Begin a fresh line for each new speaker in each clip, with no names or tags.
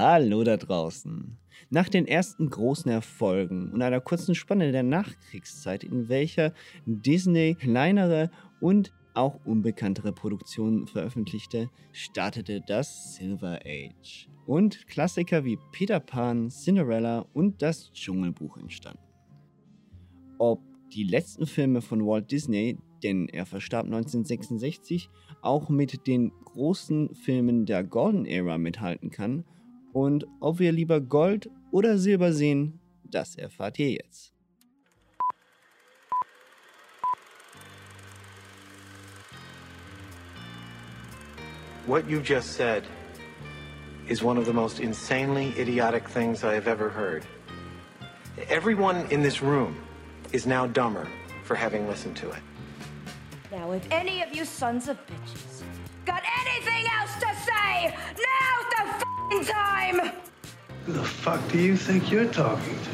Hallo da draußen. Nach den ersten großen Erfolgen und einer kurzen Spanne der Nachkriegszeit, in welcher Disney kleinere und auch unbekanntere Produktionen veröffentlichte, startete das Silver Age. Und Klassiker wie Peter Pan, Cinderella und das Dschungelbuch entstanden. Ob die letzten Filme von Walt Disney, denn er verstarb 1966, auch mit den großen Filmen der Golden Era mithalten kann und ob wir lieber Gold oder Silber sehen, das erfahrt ihr jetzt.
What you just said is one of the most insanely idiotic things I have ever heard. Everyone in this room is now dumber for having listened to it.
Now, if any of you sons of bitches got anything else to say, now's the f***ing time!
Who the fuck do you think you're talking to?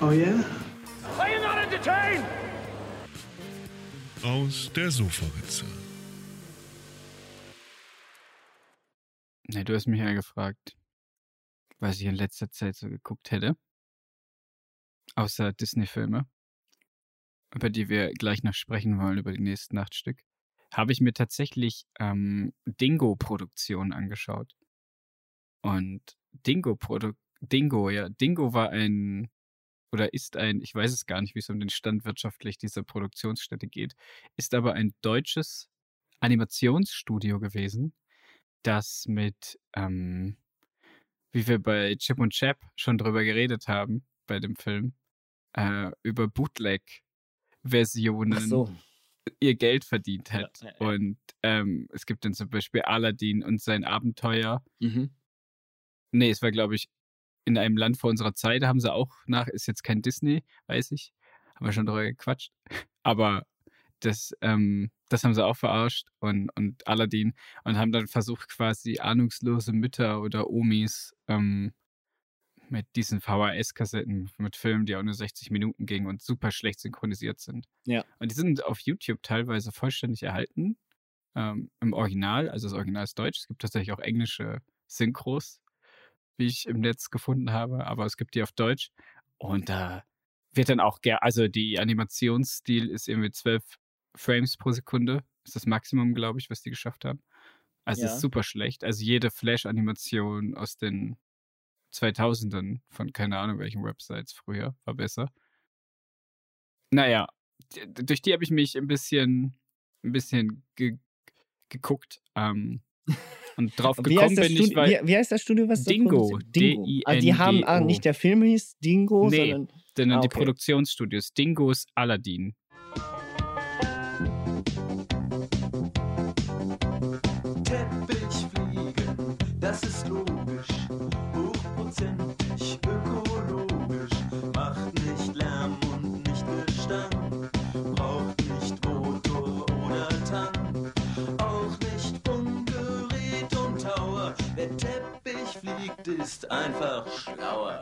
Oh yeah?
Are you not entertained?
Aus der Sofaritze.
Ne, du hast mich ja gefragt, was ich in letzter Zeit so geguckt hätte. Außer Disney-Filme, über die wir gleich noch sprechen wollen, über die nächsten acht Stück, habe ich mir tatsächlich ähm, Dingo-Produktionen angeschaut. Und Dingo, Produ Dingo, ja, Dingo war ein oder ist ein, ich weiß es gar nicht, wie es um den Stand wirtschaftlich dieser Produktionsstätte geht, ist aber ein deutsches Animationsstudio gewesen, das mit, ähm, wie wir bei Chip und Chap schon drüber geredet haben, bei dem Film, äh, über Bootleg-Versionen
so.
ihr Geld verdient hat.
Ja, ja, ja.
Und ähm, es gibt dann zum Beispiel Aladdin und sein Abenteuer.
Mhm.
Nee, es war, glaube ich, in einem Land vor unserer Zeit, da haben sie auch nach, ist jetzt kein Disney, weiß ich. Haben wir schon drüber gequatscht. Aber das, ähm, das haben sie auch verarscht und, und Aladdin und haben dann versucht, quasi ahnungslose Mütter oder Omis ähm, mit diesen VHS-Kassetten, mit Filmen, die auch nur 60 Minuten gingen und super schlecht synchronisiert sind.
Ja.
Und die sind auf YouTube teilweise vollständig erhalten. Ähm, Im Original, also das Original ist Deutsch. Es gibt tatsächlich auch englische Synchros, wie ich im Netz gefunden habe, aber es gibt die auf Deutsch. Und da wird dann auch also die Animationsstil ist irgendwie 12 Frames pro Sekunde. Ist das Maximum, glaube ich, was die geschafft haben. Also
Ja.
ist super schlecht. Also jede Flash-Animation aus den 2000ern von keine Ahnung welchen Websites früher war besser. Naja, durch die habe ich mich ein bisschen, ein bisschen ge geguckt ähm, und drauf gekommen bin ich,
Studio,
weil
wie, wie heißt das Studio, was
Dingo?
Dingo.
D-I-N-G-O.
Also die haben, ah, nicht der Film hieß Dingo,
Nee.
sondern
denn
Ah,
die
okay.
Produktionsstudios Dingos Aladdin.
Ist einfach schlauer.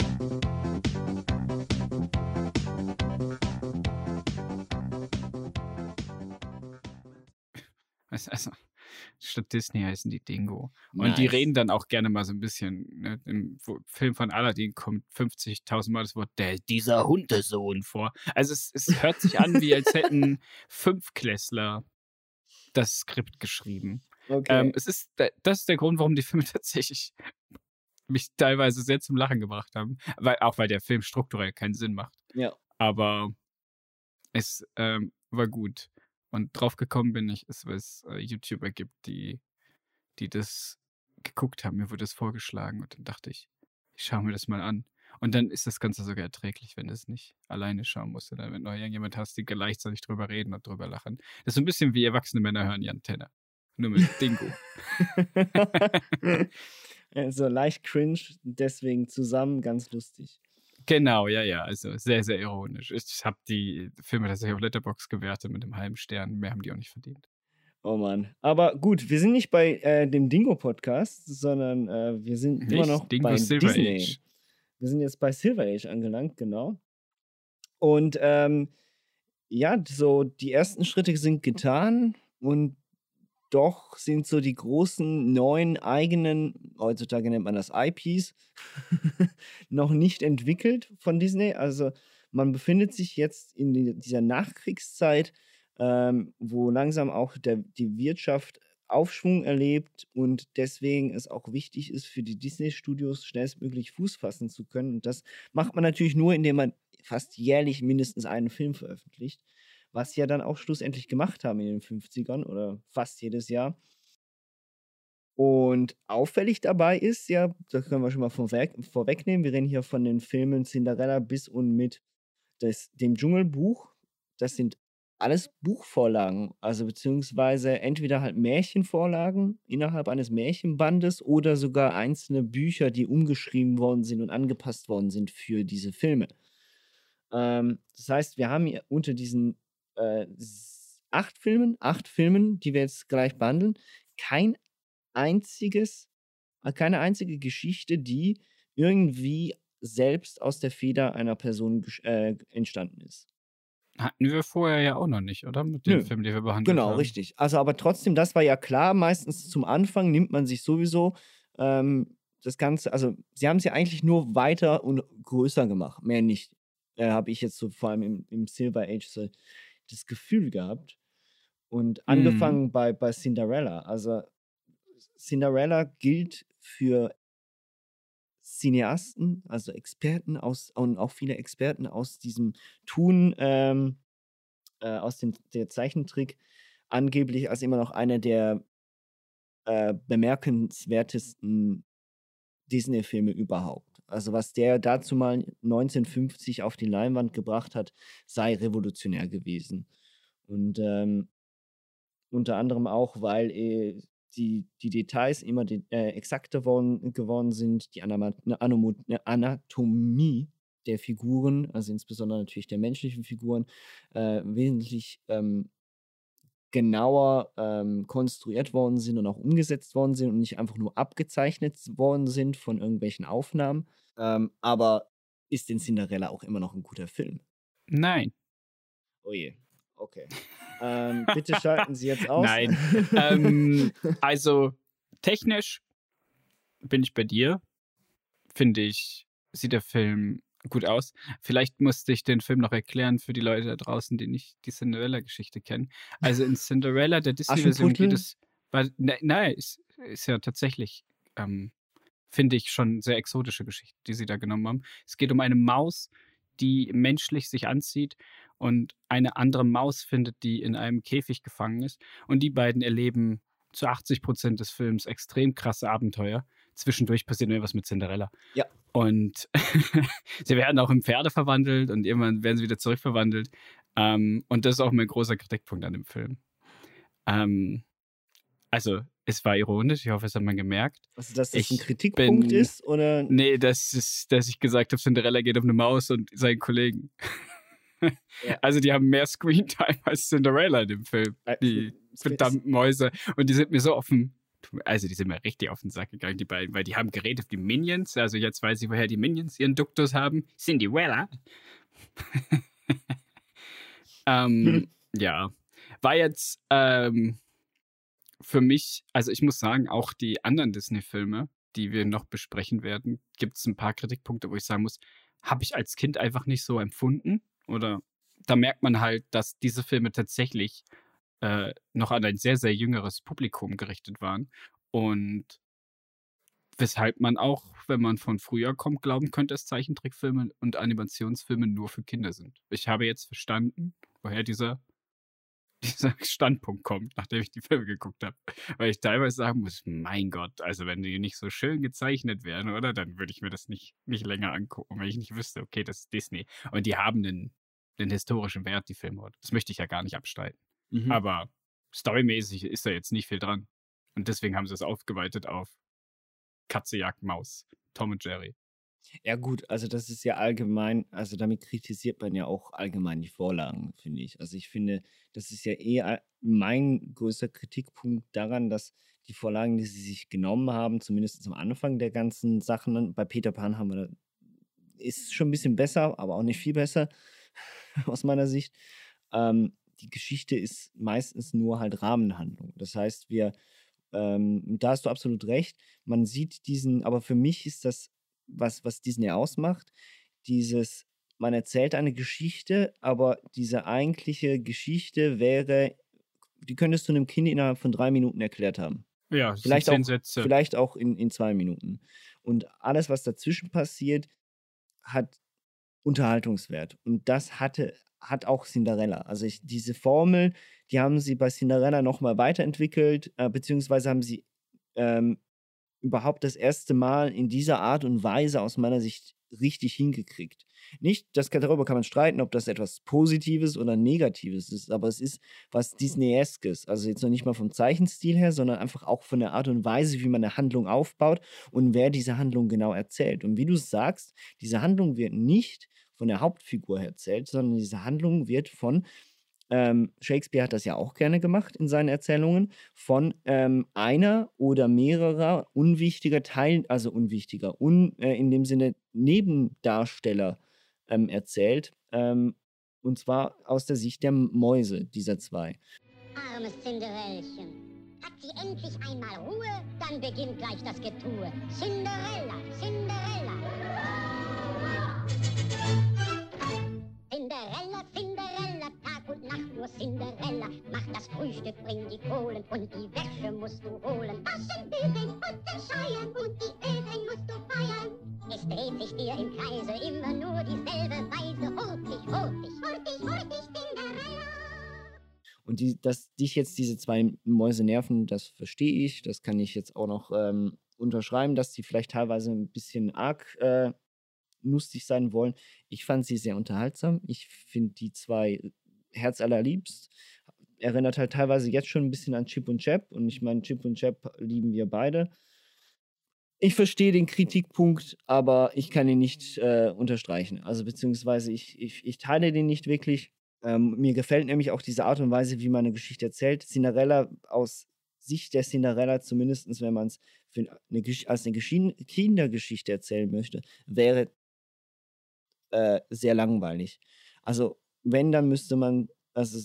Also, statt Disney heißen die Dingo. Und die
Nice.
reden dann auch gerne mal so ein bisschen. Ne? Im Film von Aladdin kommt 50.000 Mal das Wort der, dieser Hundesohn vor. Also es, es hört sich an, wie als hätten Fünfklässler das Skript geschrieben.
okay.
Ähm, es ist, da- das ist der Grund, warum die Filme tatsächlich mich teilweise sehr zum Lachen gebracht haben. Weil, auch weil der Film strukturell keinen Sinn macht.
Ja.
Aber es ähm, war gut. Und drauf gekommen bin ich, ist, weil es äh, YouTuber gibt, die, die das geguckt haben. Mir wurde das vorgeschlagen und dann dachte ich, ich schaue mir das mal an. Und dann ist das Ganze sogar erträglich, wenn du es nicht alleine schauen musst, sondern wenn du irgendjemand hast, die gleichzeitig drüber reden und drüber lachen. Das ist so ein bisschen wie erwachsene Männer hören die Antenne. Nur mit Dingo.
also leicht cringe, deswegen zusammen ganz lustig.
Genau, ja, ja. Also sehr, sehr ironisch. Ich habe die Filme tatsächlich auf Letterbox gewertet mit einem halben Stern. Mehr haben die auch nicht verdient.
Oh Mann. Aber gut, wir sind nicht bei äh, dem Dingo-Podcast, sondern äh, wir sind immer
Nicht?
noch
Dingo
bei
Silver
Disney.
Age.
Wir sind jetzt bei Silver Age angelangt, genau. Und ähm, ja, so die ersten Schritte sind getan und doch sind so die großen neuen eigenen, heutzutage nennt man das IPs, noch nicht entwickelt von Disney. Also man befindet sich jetzt in die, dieser Nachkriegszeit, ähm, wo langsam auch der, die Wirtschaft Aufschwung erlebt und deswegen es auch wichtig ist, für die Disney-Studios schnellstmöglich Fuß fassen zu können. Und das macht man natürlich nur, indem man fast jährlich mindestens einen Film veröffentlicht, was sie ja dann auch schlussendlich gemacht haben in den 50ern oder fast jedes Jahr. Und auffällig dabei ist ja, das können wir schon mal vorweg, vorwegnehmen, wir reden hier von den Filmen Cinderella bis und mit des, dem Dschungelbuch. Das sind alles Buchvorlagen, also beziehungsweise entweder halt Märchenvorlagen innerhalb eines Märchenbandes oder sogar einzelne Bücher, die umgeschrieben worden sind und angepasst worden sind für diese Filme. Ähm, das heißt, wir haben hier unter diesen äh, acht Filmen, acht Filmen, die wir jetzt gleich behandeln, kein einziges, äh, keine einzige Geschichte, die irgendwie selbst aus der Feder einer Person äh, entstanden ist.
Hatten wir vorher ja auch noch nicht, oder? Mit den
Nö.
Filmen, die wir behandelt
Genau,
haben.
richtig. Also, aber trotzdem, das war ja klar. Meistens zum Anfang nimmt man sich sowieso ähm, das Ganze, also sie haben es ja eigentlich nur weiter und größer gemacht, mehr nicht. Äh, Habe ich jetzt so vor allem im, im Silver Age so das Gefühl gehabt. Und angefangen bei, bei Cinderella. Also Cinderella gilt für Cineasten, also Experten aus und auch viele Experten aus diesem Tun, ähm, äh, aus dem der Zeichentrick, angeblich als immer noch einer der äh, bemerkenswertesten Disney-Filme überhaupt. Also was der dazu mal 1950 auf die Leinwand gebracht hat, sei revolutionär gewesen. Und ähm, unter anderem auch, weil äh, die, die Details immer de äh, exakter worden, geworden sind, die Anamo Anatomie der Figuren, also insbesondere natürlich der menschlichen Figuren, äh, wesentlich ähm, genauer ähm, konstruiert worden sind und auch umgesetzt worden sind und nicht einfach nur abgezeichnet worden sind von irgendwelchen Aufnahmen. Ähm, aber ist denn Cinderella auch immer noch ein guter Film?
Nein.
Oh je, okay. ähm, bitte schalten Sie jetzt aus.
Nein. ähm, also technisch bin ich bei dir. Finde ich, sieht der Film gut aus. Vielleicht musste ich den Film noch erklären für die Leute da draußen, die nicht die Cinderella-Geschichte kennen. Also in Cinderella, der Disney-Version geht es. Weil, ne, nein, ist, ist ja tatsächlich, ähm, finde ich, schon sehr exotische Geschichte, die sie da genommen haben. Es geht um eine Maus, die menschlich sich anzieht und eine andere Maus findet, die in einem Käfig gefangen ist. Und die beiden erleben zu 80 Prozent des Films extrem krasse Abenteuer. Zwischendurch passiert nur was mit Cinderella.
Ja.
Und sie werden auch in Pferde verwandelt und irgendwann werden sie wieder zurückverwandelt. Ähm, und das ist auch mein großer Kritikpunkt an dem Film. Ähm, also, es war ironisch, ich hoffe, es hat man gemerkt.
Also, dass das
Ich
ein Kritikpunkt
bin-
ist oder
Nee, das ist, dass ich gesagt habe, Cinderella geht um eine Maus und seinen Kollegen.
Ja.
Also die haben mehr Screentime als Cinderella in dem Film.
Äh,
Die verdammten Mäuse. Und die sind mir so offen. Also die sind mir richtig auf den Sack gegangen, die beiden, weil die haben geredet auf die Minions. Also jetzt weiß ich, woher die Minions ihren Duktus haben. Cinderella. ähm, ja. War jetzt ähm, für mich, also ich muss sagen, auch die anderen Disney-Filme, die wir noch besprechen werden, gibt es ein paar Kritikpunkte, wo ich sagen muss, habe ich als Kind einfach nicht so empfunden. Oder da merkt man halt, dass diese Filme tatsächlich äh, noch an ein sehr, sehr jüngeres Publikum gerichtet waren. Und weshalb man auch, wenn man von früher kommt, glauben könnte, dass Zeichentrickfilme und Animationsfilme nur für Kinder sind. Ich habe jetzt verstanden, woher dieser, dieser Standpunkt kommt, nachdem ich die Filme geguckt habe. Weil ich teilweise sagen muss, mein Gott, also wenn die nicht so schön gezeichnet wären, oder, dann würde ich mir das nicht, nicht länger angucken, wenn ich nicht wüsste, okay, das ist Disney. Und die haben einen, einen historischen Wert, die Filme. Das möchte ich ja gar nicht abstreiten.
Mhm.
Aber storymäßig ist da jetzt nicht viel dran. Und deswegen haben sie es aufgeweitet auf Katze jagt Maus, Tom und Jerry.
Ja, gut, also das ist ja allgemein, also damit kritisiert man ja auch allgemein die Vorlagen, finde ich. Also ich finde, das ist ja eher mein größter Kritikpunkt daran, dass die Vorlagen, die sie sich genommen haben, zumindest am Anfang der ganzen Sachen, bei Peter Pan haben wir, ist schon ein bisschen besser, aber auch nicht viel besser, aus meiner Sicht. Ähm, die Geschichte ist meistens nur halt Rahmenhandlung. Das heißt, wir, ähm, da hast du absolut recht, man sieht diesen, aber für mich ist das, was, was Disney ausmacht, dieses, man erzählt eine Geschichte, aber diese eigentliche Geschichte wäre, die könntest du einem Kind innerhalb von drei Minuten erklärt haben.
Ja,
Vielleicht
zehn
auch,
Sätze.
vielleicht auch in, in zwei Minuten. Und alles, was dazwischen passiert, hat Unterhaltungswert. Und das hatte, hat auch Cinderella. Also ich, diese Formel, die haben sie bei Cinderella nochmal weiterentwickelt, äh, beziehungsweise haben sie ähm, überhaupt das erste Mal in dieser Art und Weise aus meiner Sicht richtig hingekriegt. Nicht, das darüber kann man streiten, ob das etwas Positives oder Negatives ist, aber es ist was Disneyeskes. Also jetzt noch nicht mal vom Zeichenstil her, sondern einfach auch von der Art und Weise, wie man eine Handlung aufbaut und wer diese Handlung genau erzählt. Und wie du sagst, diese Handlung wird nicht von der Hauptfigur erzählt, sondern diese Handlung wird von ähm, Shakespeare hat das ja auch gerne gemacht in seinen Erzählungen, von ähm, einer oder mehrerer unwichtiger Teilen, also unwichtiger, un, äh, in dem Sinne Nebendarsteller ähm, erzählt. Ähm, und zwar aus der Sicht der Mäuse dieser zwei.
Armes Cinderellchen. Hat sie endlich einmal Ruhe, dann beginnt gleich das Getue. Cinderella. Cinderella, nur Cinderella. Mach das Frühstück, bring die Kohlen und die Wäsche musst du holen. Waschen, bügeln und den Scheuern und die Öfen musst du feiern. Es dreht sich dir im Kreise immer nur dieselbe Weise. Hurtig, hurtig, hurtig, hurtig, Cinderella.
Und die, dass dich jetzt diese zwei Mäuse nerven, das verstehe ich. Das kann ich jetzt auch noch ähm, unterschreiben, dass die vielleicht teilweise ein bisschen arg äh, lustig sein wollen. Ich fand sie sehr unterhaltsam. Ich finde die zwei herzallerliebst. Erinnert halt teilweise jetzt schon ein bisschen an Chip und Chap. Und ich meine, Chip und Chap lieben wir beide. Ich verstehe den Kritikpunkt, aber ich kann ihn nicht äh, unterstreichen. Also beziehungsweise ich, ich, ich teile den nicht wirklich. Ähm, mir gefällt nämlich auch diese Art und Weise, wie man eine Geschichte erzählt. Cinderella aus Sicht der Cinderella, zumindest wenn man es als eine Geschi- Kindergeschichte erzählen möchte, wäre äh, sehr langweilig. Also, wenn, dann müsste man, also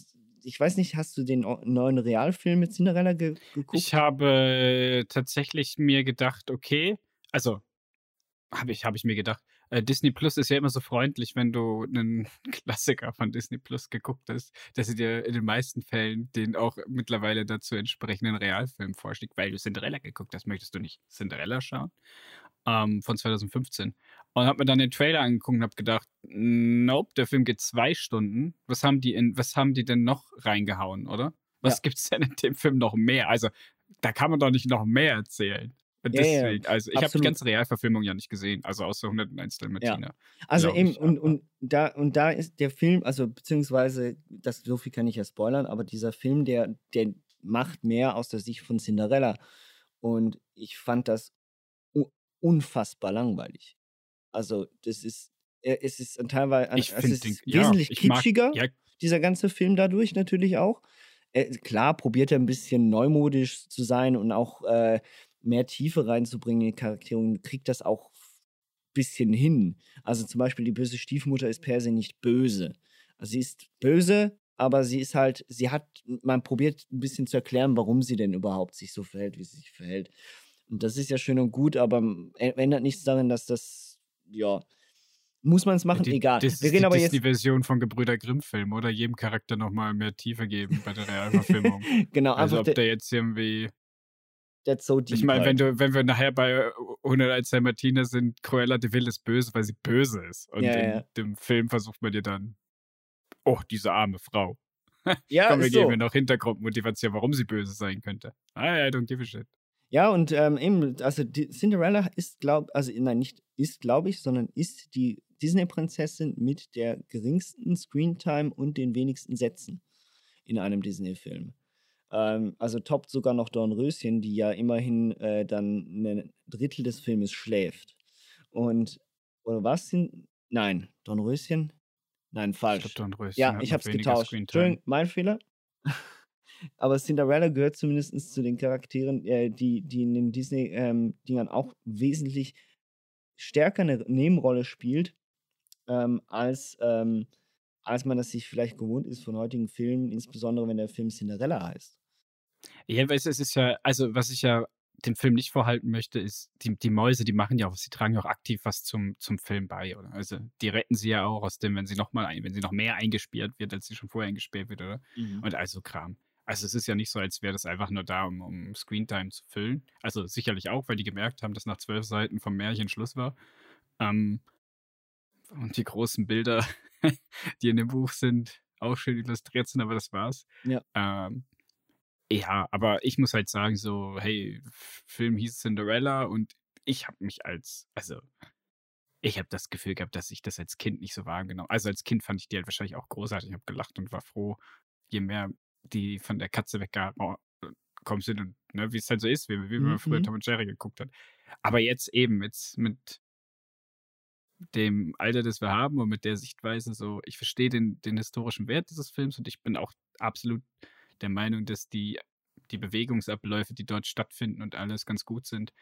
ich weiß nicht, hast du den neuen Realfilm mit Cinderella ge geguckt?
Ich habe tatsächlich mir gedacht, okay, also habe ich, habe ich mir gedacht, äh, Disney Plus ist ja immer so freundlich, wenn du einen Klassiker von Disney Plus geguckt hast, dass sie dir in den meisten Fällen den auch mittlerweile dazu entsprechenden Realfilm vorschlägt, weil du Cinderella geguckt hast. Möchtest du nicht Cinderella schauen? Ähm, von 2015. Und habe mir dann den Trailer angeguckt und habe gedacht, nope, der Film geht zwei Stunden. Was haben die in, was haben die denn noch reingehauen, oder? Was
Ja.
gibt's denn in dem Film noch mehr? Also, da kann man doch nicht noch mehr erzählen. Und
Ja, ja,
deswegen, also ich habe die ganze Realverfilmung ja nicht gesehen, also außer 101 Dalmatiner.
Also
glaub
eben,
ich,
und, und, da, und da ist der Film, also beziehungsweise, das, so viel kann ich ja spoilern, aber dieser Film, der, der macht mehr aus der Sicht von Cinderella. Und ich fand das unfassbar langweilig. Also, das ist, äh, es ist teilweise,
Ich
es
finde
ist
den, ja,
wesentlich
ich mag,
kitschiger,
ja,
dieser ganze Film dadurch natürlich auch. Äh, klar, probiert er ein bisschen neumodisch zu sein und auch äh, mehr Tiefe reinzubringen in die Charaktere und kriegt das auch ein bisschen hin. Also zum Beispiel die böse Stiefmutter ist per se nicht böse. Also sie ist böse, aber sie ist halt, sie hat, man probiert ein bisschen zu erklären, warum sie denn überhaupt sich so verhält, wie sie sich verhält. Und das ist ja schön und gut, aber ä- ändert nichts daran, dass das, ja, muss man es machen,
die,
egal.
Das
Wir
ist
reden
die
aber jetzt
Disney-Version von Gebrüder Grimm-Film, oder? Jedem Charakter nochmal mehr Tiefe geben bei der Realverfilmung.
genau,
also ob
der,
jetzt irgendwie
so.
Ich meine, wenn,
halt.
du, wenn wir nachher bei 101 Dalmatiner sind, Cruella de Vil ist böse, weil sie böse ist. Und
Ja,
in
ja.
dem Film versucht man dir dann, oh, diese arme Frau.
ja,
Komm, wir
ist
geben
so.
ihr noch Hintergrundmotivation, warum sie böse sein könnte. Ah, I don't give a shit.
Ja, und ähm, eben, also Cinderella ist, glaub, also nein, nicht ist, glaube ich, sondern ist die Disney-Prinzessin mit der geringsten Screentime und den wenigsten Sätzen in einem Disney-Film. Ähm, also toppt sogar noch Dornröschen, die ja immerhin äh, dann ein Drittel des Filmes schläft. Und, oder was sind, nein, Dornröschen? Nein,
Ich
falsch.
glaube, Dornröschen
Ja, ich hab's
weniger
getauscht. Entschuldigung, mein Fehler. Aber Cinderella gehört zumindest zu den Charakteren, äh, die, die in den Disney-Dingern auch wesentlich stärker eine Nebenrolle spielt, ähm, als, ähm, als man das sich vielleicht gewohnt ist von heutigen Filmen, insbesondere wenn der Film Cinderella heißt.
Ja, weißt du, es ist ja, also was ich ja dem Film nicht vorhalten möchte, ist, die, die Mäuse, die machen ja auch, sie tragen ja auch aktiv was zum, zum Film bei, oder? Also die retten sie ja auch aus dem, wenn sie noch mal, ein, wenn sie noch mehr eingesperrt wird, als sie schon vorher eingesperrt wird, oder?
Mhm.
Und also Kram. Also es ist ja nicht so, als wäre das einfach nur da, um, um Screentime zu füllen. Also sicherlich auch, weil die gemerkt haben, dass nach zwölf Seiten vom Märchen Schluss war. Ähm, und die großen Bilder, die in dem Buch sind, auch schön illustriert sind, aber das war's.
Ja.
Ähm, ja, aber ich muss halt sagen, so, hey, Film hieß Cinderella und ich habe mich als, also, ich habe das Gefühl gehabt, dass ich das als Kind nicht so wahrgenommen Also als Kind fand ich die halt wahrscheinlich auch großartig. Ich habe gelacht und war froh, je mehr die von der Katze weggekommen sind und ne, wie es halt so ist, wie, wie man früher
Mhm.
Tom und Jerry geguckt hat. Aber jetzt eben, jetzt mit dem Alter, das wir haben und mit der Sichtweise so, ich verstehe den, den historischen Wert dieses Films und ich bin auch absolut der Meinung, dass die, die Bewegungsabläufe, die dort stattfinden und alles ganz gut sind.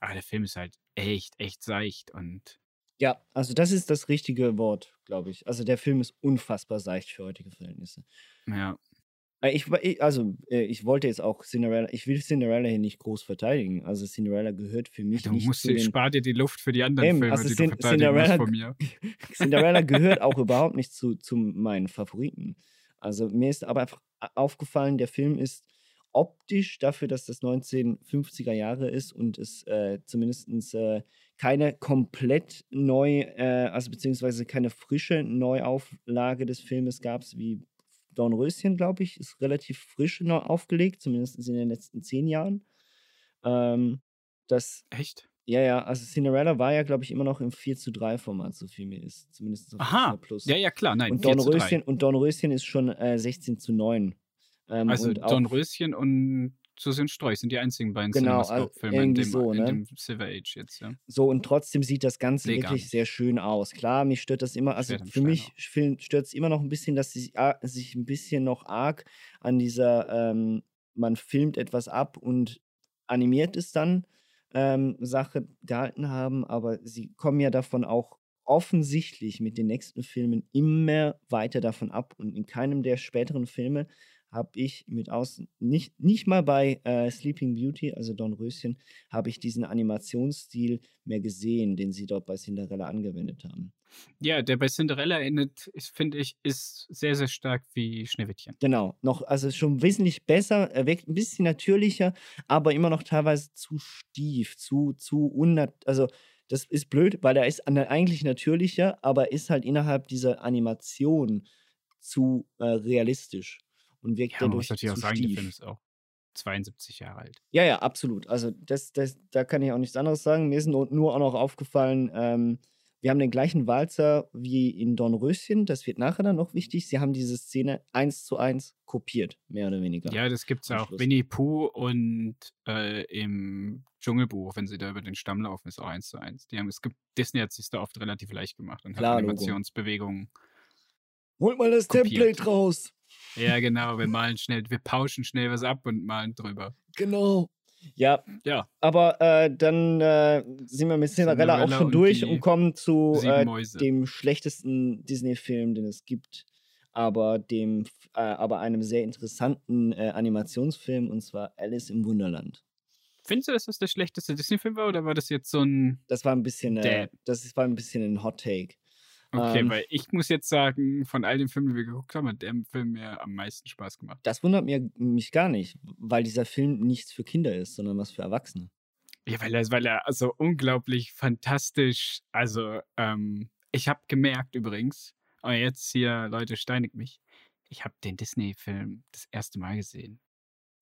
Aber der Film ist halt echt, echt seicht und
Ja, also das ist das richtige Wort, glaube ich. Also der Film ist unfassbar seicht für heutige Verhältnisse.
ja,
Äh, Ich, wa- ich- also, äh, ich wollte jetzt auch Cinderella, ich will Cinderella hier nicht groß verteidigen. Also Cinderella gehört für mich
du
nicht
musst
zu den,
spar dir die Luft für die anderen
Eben,
Filme,
also
die
Cin-
du
Cinderella-
von mir.
Cinderella gehört auch überhaupt nicht zu, zu meinen Favoriten. Also mir ist aber einfach aufgefallen, der Film ist optisch dafür, dass das 1950er Jahre ist und es äh, zumindest äh, keine komplett neu, äh, also beziehungsweise keine frische Neuauflage des Filmes gab, wie Dornröschen, glaube ich, ist relativ frisch neu aufgelegt, zumindest in den letzten zehn Jahren. Ähm, das
Echt?
ja, ja, also Cinderella war ja, glaube ich, immer noch im 4 zu 3 Format, so viel mir ist. Zumindest auf
Aha,
Plus.
ja, ja, klar, nein,
und
4 zu 3.
Dornröschen, und Dornröschen ist schon äh, 16 zu 9. Ähm,
Also
und
Dornröschen und Susan Strolch sind die einzigen beiden
Genau,
Cinemascope-Filme in,
irgendwie
dem,
so,
in
ne?
dem Silver Age jetzt, ja.
So, und trotzdem sieht das Ganze
Nee, gar
wirklich sehr schön aus. Klar, mich stört das immer, also für mich stört es immer noch ein bisschen, dass sie sich ein bisschen noch arg an dieser, ähm, man filmt etwas ab und animiert es dann, ähm, Sache gehalten haben, aber sie kommen ja davon auch offensichtlich mit den nächsten Filmen immer weiter davon ab und in keinem der späteren Filme habe ich mit außen, nicht, nicht mal bei äh, Sleeping Beauty, also Dornröschen, habe ich diesen Animationsstil mehr gesehen, den sie dort bei Cinderella angewendet haben.
Ja, der bei Cinderella endet, finde ich, ist sehr, sehr stark wie Schneewittchen.
Genau, noch, also schon wesentlich besser, er wirkt ein bisschen natürlicher, aber immer noch teilweise zu stief, zu, zu unnat, also das ist blöd, weil er ist eigentlich natürlicher, aber ist halt innerhalb dieser Animation zu äh, realistisch und wirkt
Ja, man muss
dadurch
natürlich auch sagen, der
stief.
Film ist auch 72 Jahre alt.
Ja, ja, absolut. Also das, das, da kann ich auch nichts anderes sagen. Mir ist nur, nur auch noch aufgefallen, ähm, wir haben den gleichen Walzer wie in Dornröschen. Das wird nachher dann noch wichtig. Sie haben diese Szene eins zu eins kopiert, mehr oder weniger.
Ja, das gibt's
am
auch.
Schluss.
Winnie Pooh und äh, im Dschungelbuch, wenn sie da über den Stamm laufen, ist auch eins zu eins. Die haben, es gibt, Disney hat sich da oft relativ leicht gemacht und
Klar,
hat. Animationsbewegungen.
Holt mal das
Kopiert.
Template raus.
Ja, genau, wir malen schnell, wir pauschen schnell was ab und malen drüber.
Genau. Ja,
Ja,
aber äh, dann äh, sind wir mit Cinderella, auch
Cinderella
schon
und
durch und kommen zu äh, dem schlechtesten Disney-Film, den es gibt, aber dem, äh, aber einem sehr interessanten äh, Animationsfilm und zwar Alice im Wunderland.
Findest du, dass das der schlechteste Disney-Film war oder war das jetzt so ein.
Das war ein bisschen, äh, das war ein bisschen ein Hot Take.
Okay,
Ähm,
weil ich muss jetzt sagen, von all den Filmen, die wir geguckt haben, hat der Film mir am meisten Spaß gemacht.
Das wundert mir, mich gar nicht, weil dieser Film nichts für Kinder ist, sondern was für Erwachsene.
Ja, weil er, weil er so unglaublich fantastisch, also ähm, ich habe gemerkt übrigens, aber jetzt hier, Leute, steinigt mich, ich habe den Disney-Film das erste Mal gesehen.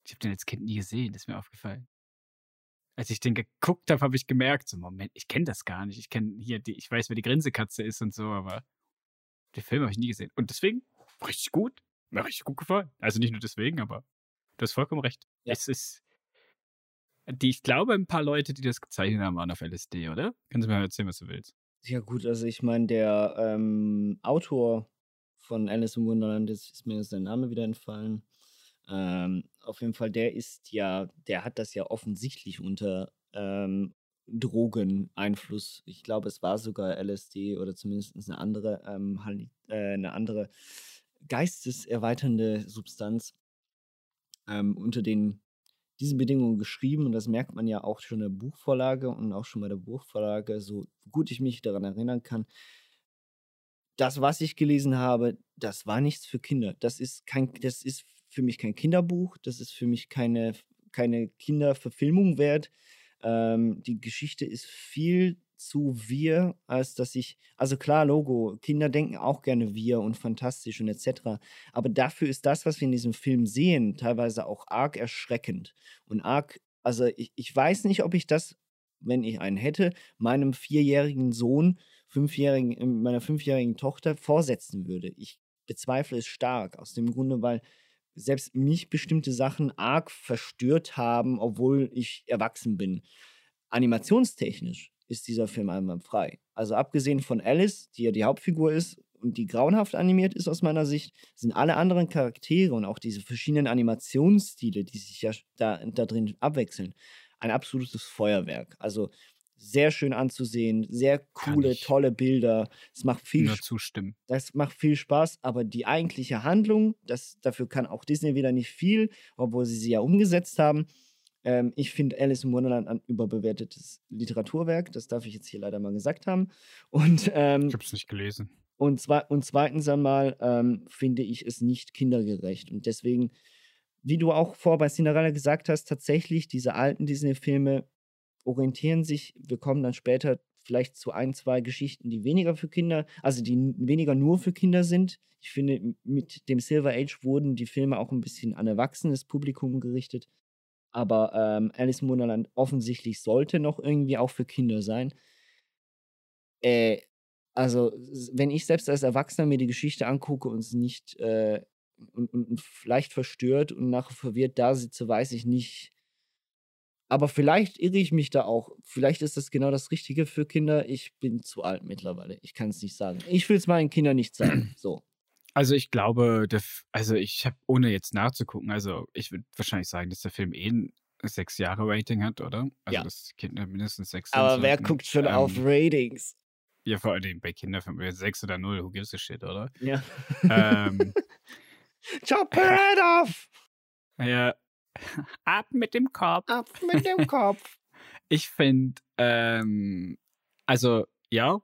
Ich habe den als Kind nie gesehen, das ist mir aufgefallen. Als ich den geguckt habe, habe ich gemerkt, so Moment, ich kenne das gar nicht. Ich kenne hier die, ich weiß, wer die Grinsekatze ist und so, aber den Film habe ich nie gesehen. Und deswegen, richtig gut. Mir richtig gut gefallen. Also nicht nur deswegen, aber du hast vollkommen recht.
Ja.
Es ist. Die, ich glaube, ein paar Leute, die das gezeichnet haben, waren auf LSD, oder? Kannst du mir mal erzählen, was du willst?
Ja, gut, also ich meine, der ähm, Autor von Alice im Wunderland, jetzt ist mir sein Name wieder entfallen. Ähm, auf jeden Fall, der ist ja, der hat das ja offensichtlich unter ähm, Drogeneinfluss. Ich glaube, es war sogar LSD oder zumindest eine andere, ähm, äh, eine andere geisteserweiternde Substanz ähm, unter den diesen Bedingungen geschrieben und das merkt man ja auch schon in der Buchvorlage und auch schon bei der Buchvorlage, so gut ich mich daran erinnern kann. Das, was ich gelesen habe, das war nichts für Kinder. Das ist kein, das ist für mich kein Kinderbuch, das ist für mich keine, keine Kinderverfilmung wert. Ähm, die Geschichte ist viel zu wir, als dass ich, also klar, Logo, Kinder denken auch gerne wir und fantastisch und etc. Aber dafür ist das, was wir in diesem Film sehen, teilweise auch arg erschreckend. Und arg, also ich, ich weiß nicht, ob ich das, wenn ich einen hätte, meinem vierjährigen Sohn, fünfjährigen, äh, meiner fünfjährigen Tochter vorsetzen würde. Ich bezweifle es stark, aus dem Grunde, weil selbst mich bestimmte Sachen arg verstört haben, obwohl ich erwachsen bin. Animationstechnisch ist dieser Film einwandfrei. Also abgesehen von Alice, die ja die Hauptfigur ist und die grauenhaft animiert ist aus meiner Sicht, sind alle anderen Charaktere und auch diese verschiedenen Animationsstile, die sich ja da, da drin abwechseln, ein absolutes Feuerwerk. Also sehr schön anzusehen, sehr coole, tolle Bilder. Es macht viel
Nur zustimmen.
Das macht viel Spaß, aber die eigentliche Handlung, das, dafür kann auch Disney wieder nicht viel, obwohl sie sie ja umgesetzt haben. Ähm, ich finde Alice im Wunderland ein überbewertetes Literaturwerk, das darf ich jetzt hier leider mal gesagt haben. Und, ähm,
Ich hab's nicht gelesen.
und, zwar, und zweitens einmal ähm, finde ich es nicht kindergerecht. Und deswegen, wie du auch vor bei Cinderella gesagt hast, tatsächlich diese alten Disney-Filme orientieren sich, wir kommen dann später vielleicht zu ein, zwei Geschichten, die weniger für Kinder, also die weniger nur für Kinder sind. Ich finde, mit dem Silver Age wurden die Filme auch ein bisschen an erwachsenes Publikum gerichtet. Aber ähm, Alice im Wunderland offensichtlich sollte noch irgendwie auch für Kinder sein. Äh, also, wenn ich selbst als Erwachsener mir die Geschichte angucke und es nicht äh, und, und, und vielleicht verstört und nachher verwirrt da sitze, weiß ich nicht. Aber vielleicht irre ich mich da auch. Vielleicht ist das genau das Richtige für Kinder. Ich bin zu alt mittlerweile. Ich kann es nicht sagen. Ich will es meinen Kindern nicht sagen. So.
Also ich glaube, der, also ich habe, ohne jetzt nachzugucken, also ich würde wahrscheinlich sagen, dass der Film eh ein sechs Jahre Rating hat, oder? Also
Ja.
dass Kinder mindestens sechs sind.
Aber wer
sollten.
guckt schon auf
Ähm,
Ratings?
Ja, vor allem bei Kinderfilmen, sechs oder null, who gives a shit, oder?
Ja.
ähm,
Chop her head off!
ja. Ab mit dem Kopf.
Ab mit dem Kopf.
Ich finde, ähm, also ja,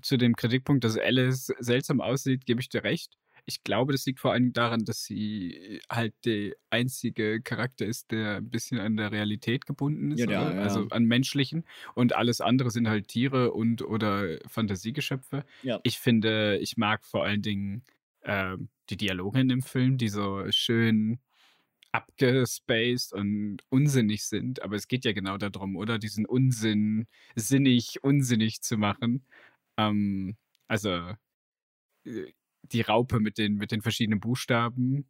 zu dem Kritikpunkt, dass Alice seltsam aussieht, gebe ich dir recht. Ich glaube, das liegt vor allem daran, dass sie halt der einzige Charakter ist, der ein bisschen an der Realität gebunden ist,
Ja, ja,
oder?
ja.
also an menschlichen. Und alles andere sind halt Tiere und oder Fantasiegeschöpfe.
Ja.
Ich finde, ich mag vor allen Dingen ähm, die Dialoge in dem Film, die so schön abgespaced und unsinnig sind, aber es geht ja genau darum, oder? Diesen Unsinn sinnig, unsinnig zu machen. Ähm, also äh, die Raupe mit den, mit den verschiedenen Buchstaben.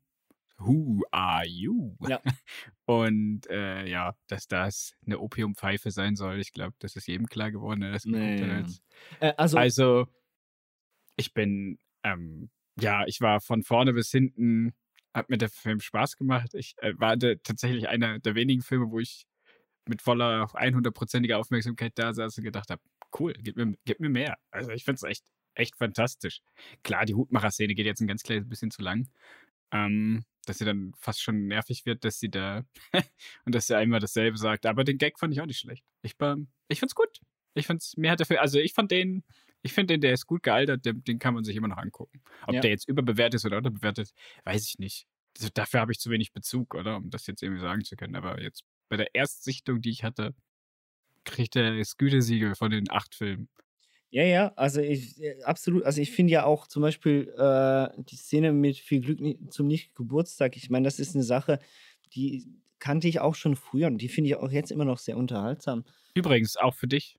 Who are you?
Ja.
Und äh, ja, dass das eine Opiumpfeife sein soll, ich glaube, das ist jedem klar geworden, der das
Nee, ja. Äh, also,
also, ich bin, ähm, ja, ich war von vorne bis hinten, hat mir der Film Spaß gemacht. Ich äh, war der, tatsächlich einer der wenigen Filme, wo ich mit voller 100%iger Aufmerksamkeit da saß und gedacht habe, cool, gib mir, gib mir mehr. Also ich finde es echt, echt fantastisch. Klar, die Hutmacher-Szene geht jetzt ein ganz kleines bisschen zu lang. Ähm, dass sie dann fast schon nervig wird, dass sie da und dass sie einmal dasselbe sagt. Aber den Gag fand ich auch nicht schlecht. Ich, war, ich fand's gut. Ich fand's, mir hat der Film, also ich fand den, ich finde den, der ist gut gealtert, den, den kann man sich immer noch angucken. Ob
Ja.
der jetzt überbewertet ist oder unterbewertet, weiß ich nicht. Also dafür habe ich zu wenig Bezug, oder? Um das jetzt irgendwie sagen zu können. Aber jetzt bei der Erstsichtung, die ich hatte, kriegt er das Gütesiegel von den acht Filmen.
Ja, ja, also ich, äh, absolut, also ich finde ja auch zum Beispiel äh, die Szene mit viel Glück zum Nicht-Geburtstag, ich meine, das ist eine Sache, die kannte ich auch schon früher und die finde ich auch jetzt immer noch sehr unterhaltsam.
Übrigens, auch für dich.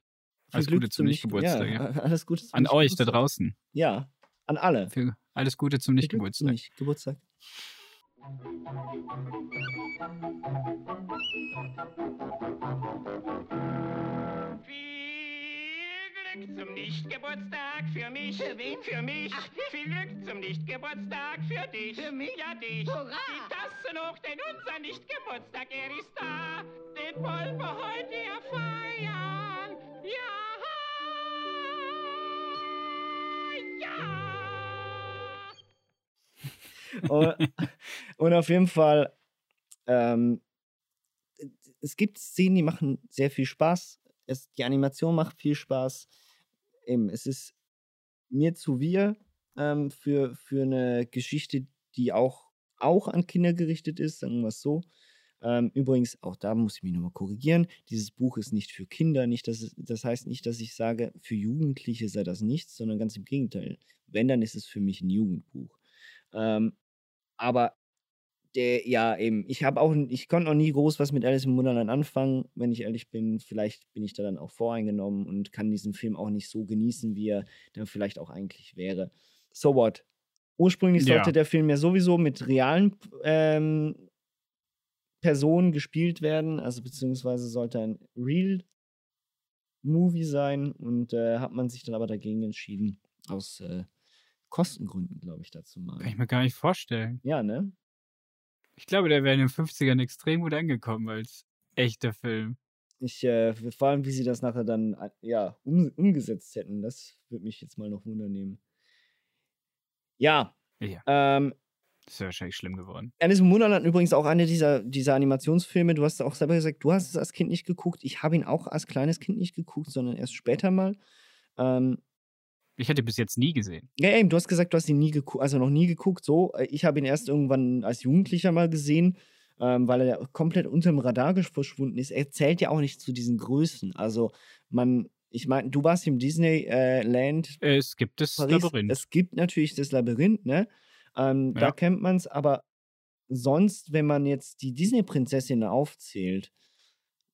Alles
Glück
Gute zum
Nicht-
Nicht-Geburtstag.
Ja, alles Gute zum
An euch da draußen.
Ja, an alle.
Für alles Gute zum Nicht-Geburtstag.
Nicht-Geburtstag.
Viel Glück zum Nichtgeburtstag für mich. Für wen? Für mich. Ach, viel Glück zum Nichtgeburtstag für dich. Für mich? Ja, dich.
Hurra!
Die Tassen hoch, denn unser Nichtgeburtstag, er ist da. Den wollen wir heute ja! Ja!
Oh, und, und auf jeden Fall, ähm, es gibt Szenen, die machen sehr viel Spaß. Es, die Animation macht viel Spaß. Eben, es ist mir zu wir ähm, für, für eine Geschichte, die auch, auch an Kinder gerichtet ist, sagen wir es so. Ähm, übrigens, auch da muss ich mich nochmal korrigieren. Dieses Buch ist nicht für Kinder. Nicht, dass es, das heißt nicht, dass ich sage, für Jugendliche sei das nichts, sondern ganz im Gegenteil. Wenn, dann ist es für mich ein Jugendbuch. Ähm, aber der, ja, eben, ich habe auch, ich konnte noch nie groß was mit Alice im Wunderland anfangen, wenn ich ehrlich bin. Vielleicht bin ich da dann auch voreingenommen und kann diesen Film auch nicht so genießen, wie er dann vielleicht auch eigentlich wäre. So what? Ursprünglich
Ja.
sollte der Film ja sowieso mit realen ähm, Personen gespielt werden, also beziehungsweise sollte ein Real Movie sein und äh, hat man sich dann aber dagegen entschieden, aus äh, Kostengründen, glaube ich, dazu mal.
Kann ich mir gar nicht vorstellen.
Ja, ne?
Ich glaube, der wäre in den 50ern extrem gut angekommen als echter Film.
Ich, äh, vor allem, wie sie das nachher dann äh, ja, um, umgesetzt hätten, das würde mich jetzt mal noch wundernehmen. Ja,
Ja,
ähm,
das wäre wahrscheinlich schlimm geworden.
Alice im Wunderland übrigens auch eine dieser, dieser Animationsfilme. Du hast auch selber gesagt, du hast es als Kind nicht geguckt. Ich habe ihn auch als kleines Kind nicht geguckt, sondern erst später mal. Ähm,
Ich hätte bis jetzt nie gesehen.
ja, eben, du hast gesagt, du hast ihn nie geguckt, also noch nie geguckt. So, Äh, ich habe ihn erst irgendwann als Jugendlicher mal gesehen, ähm, weil er komplett unter dem Radar verschwunden ist. Er zählt ja auch nicht zu diesen Größen. Also, man, ich meine, du warst im Disneyland
Es gibt das
Paris.
Labyrinth.
Es gibt natürlich das Labyrinth, ne? Ähm, Da
Ja.
kennt man es, aber sonst, wenn man jetzt die Disney-Prinzessin aufzählt,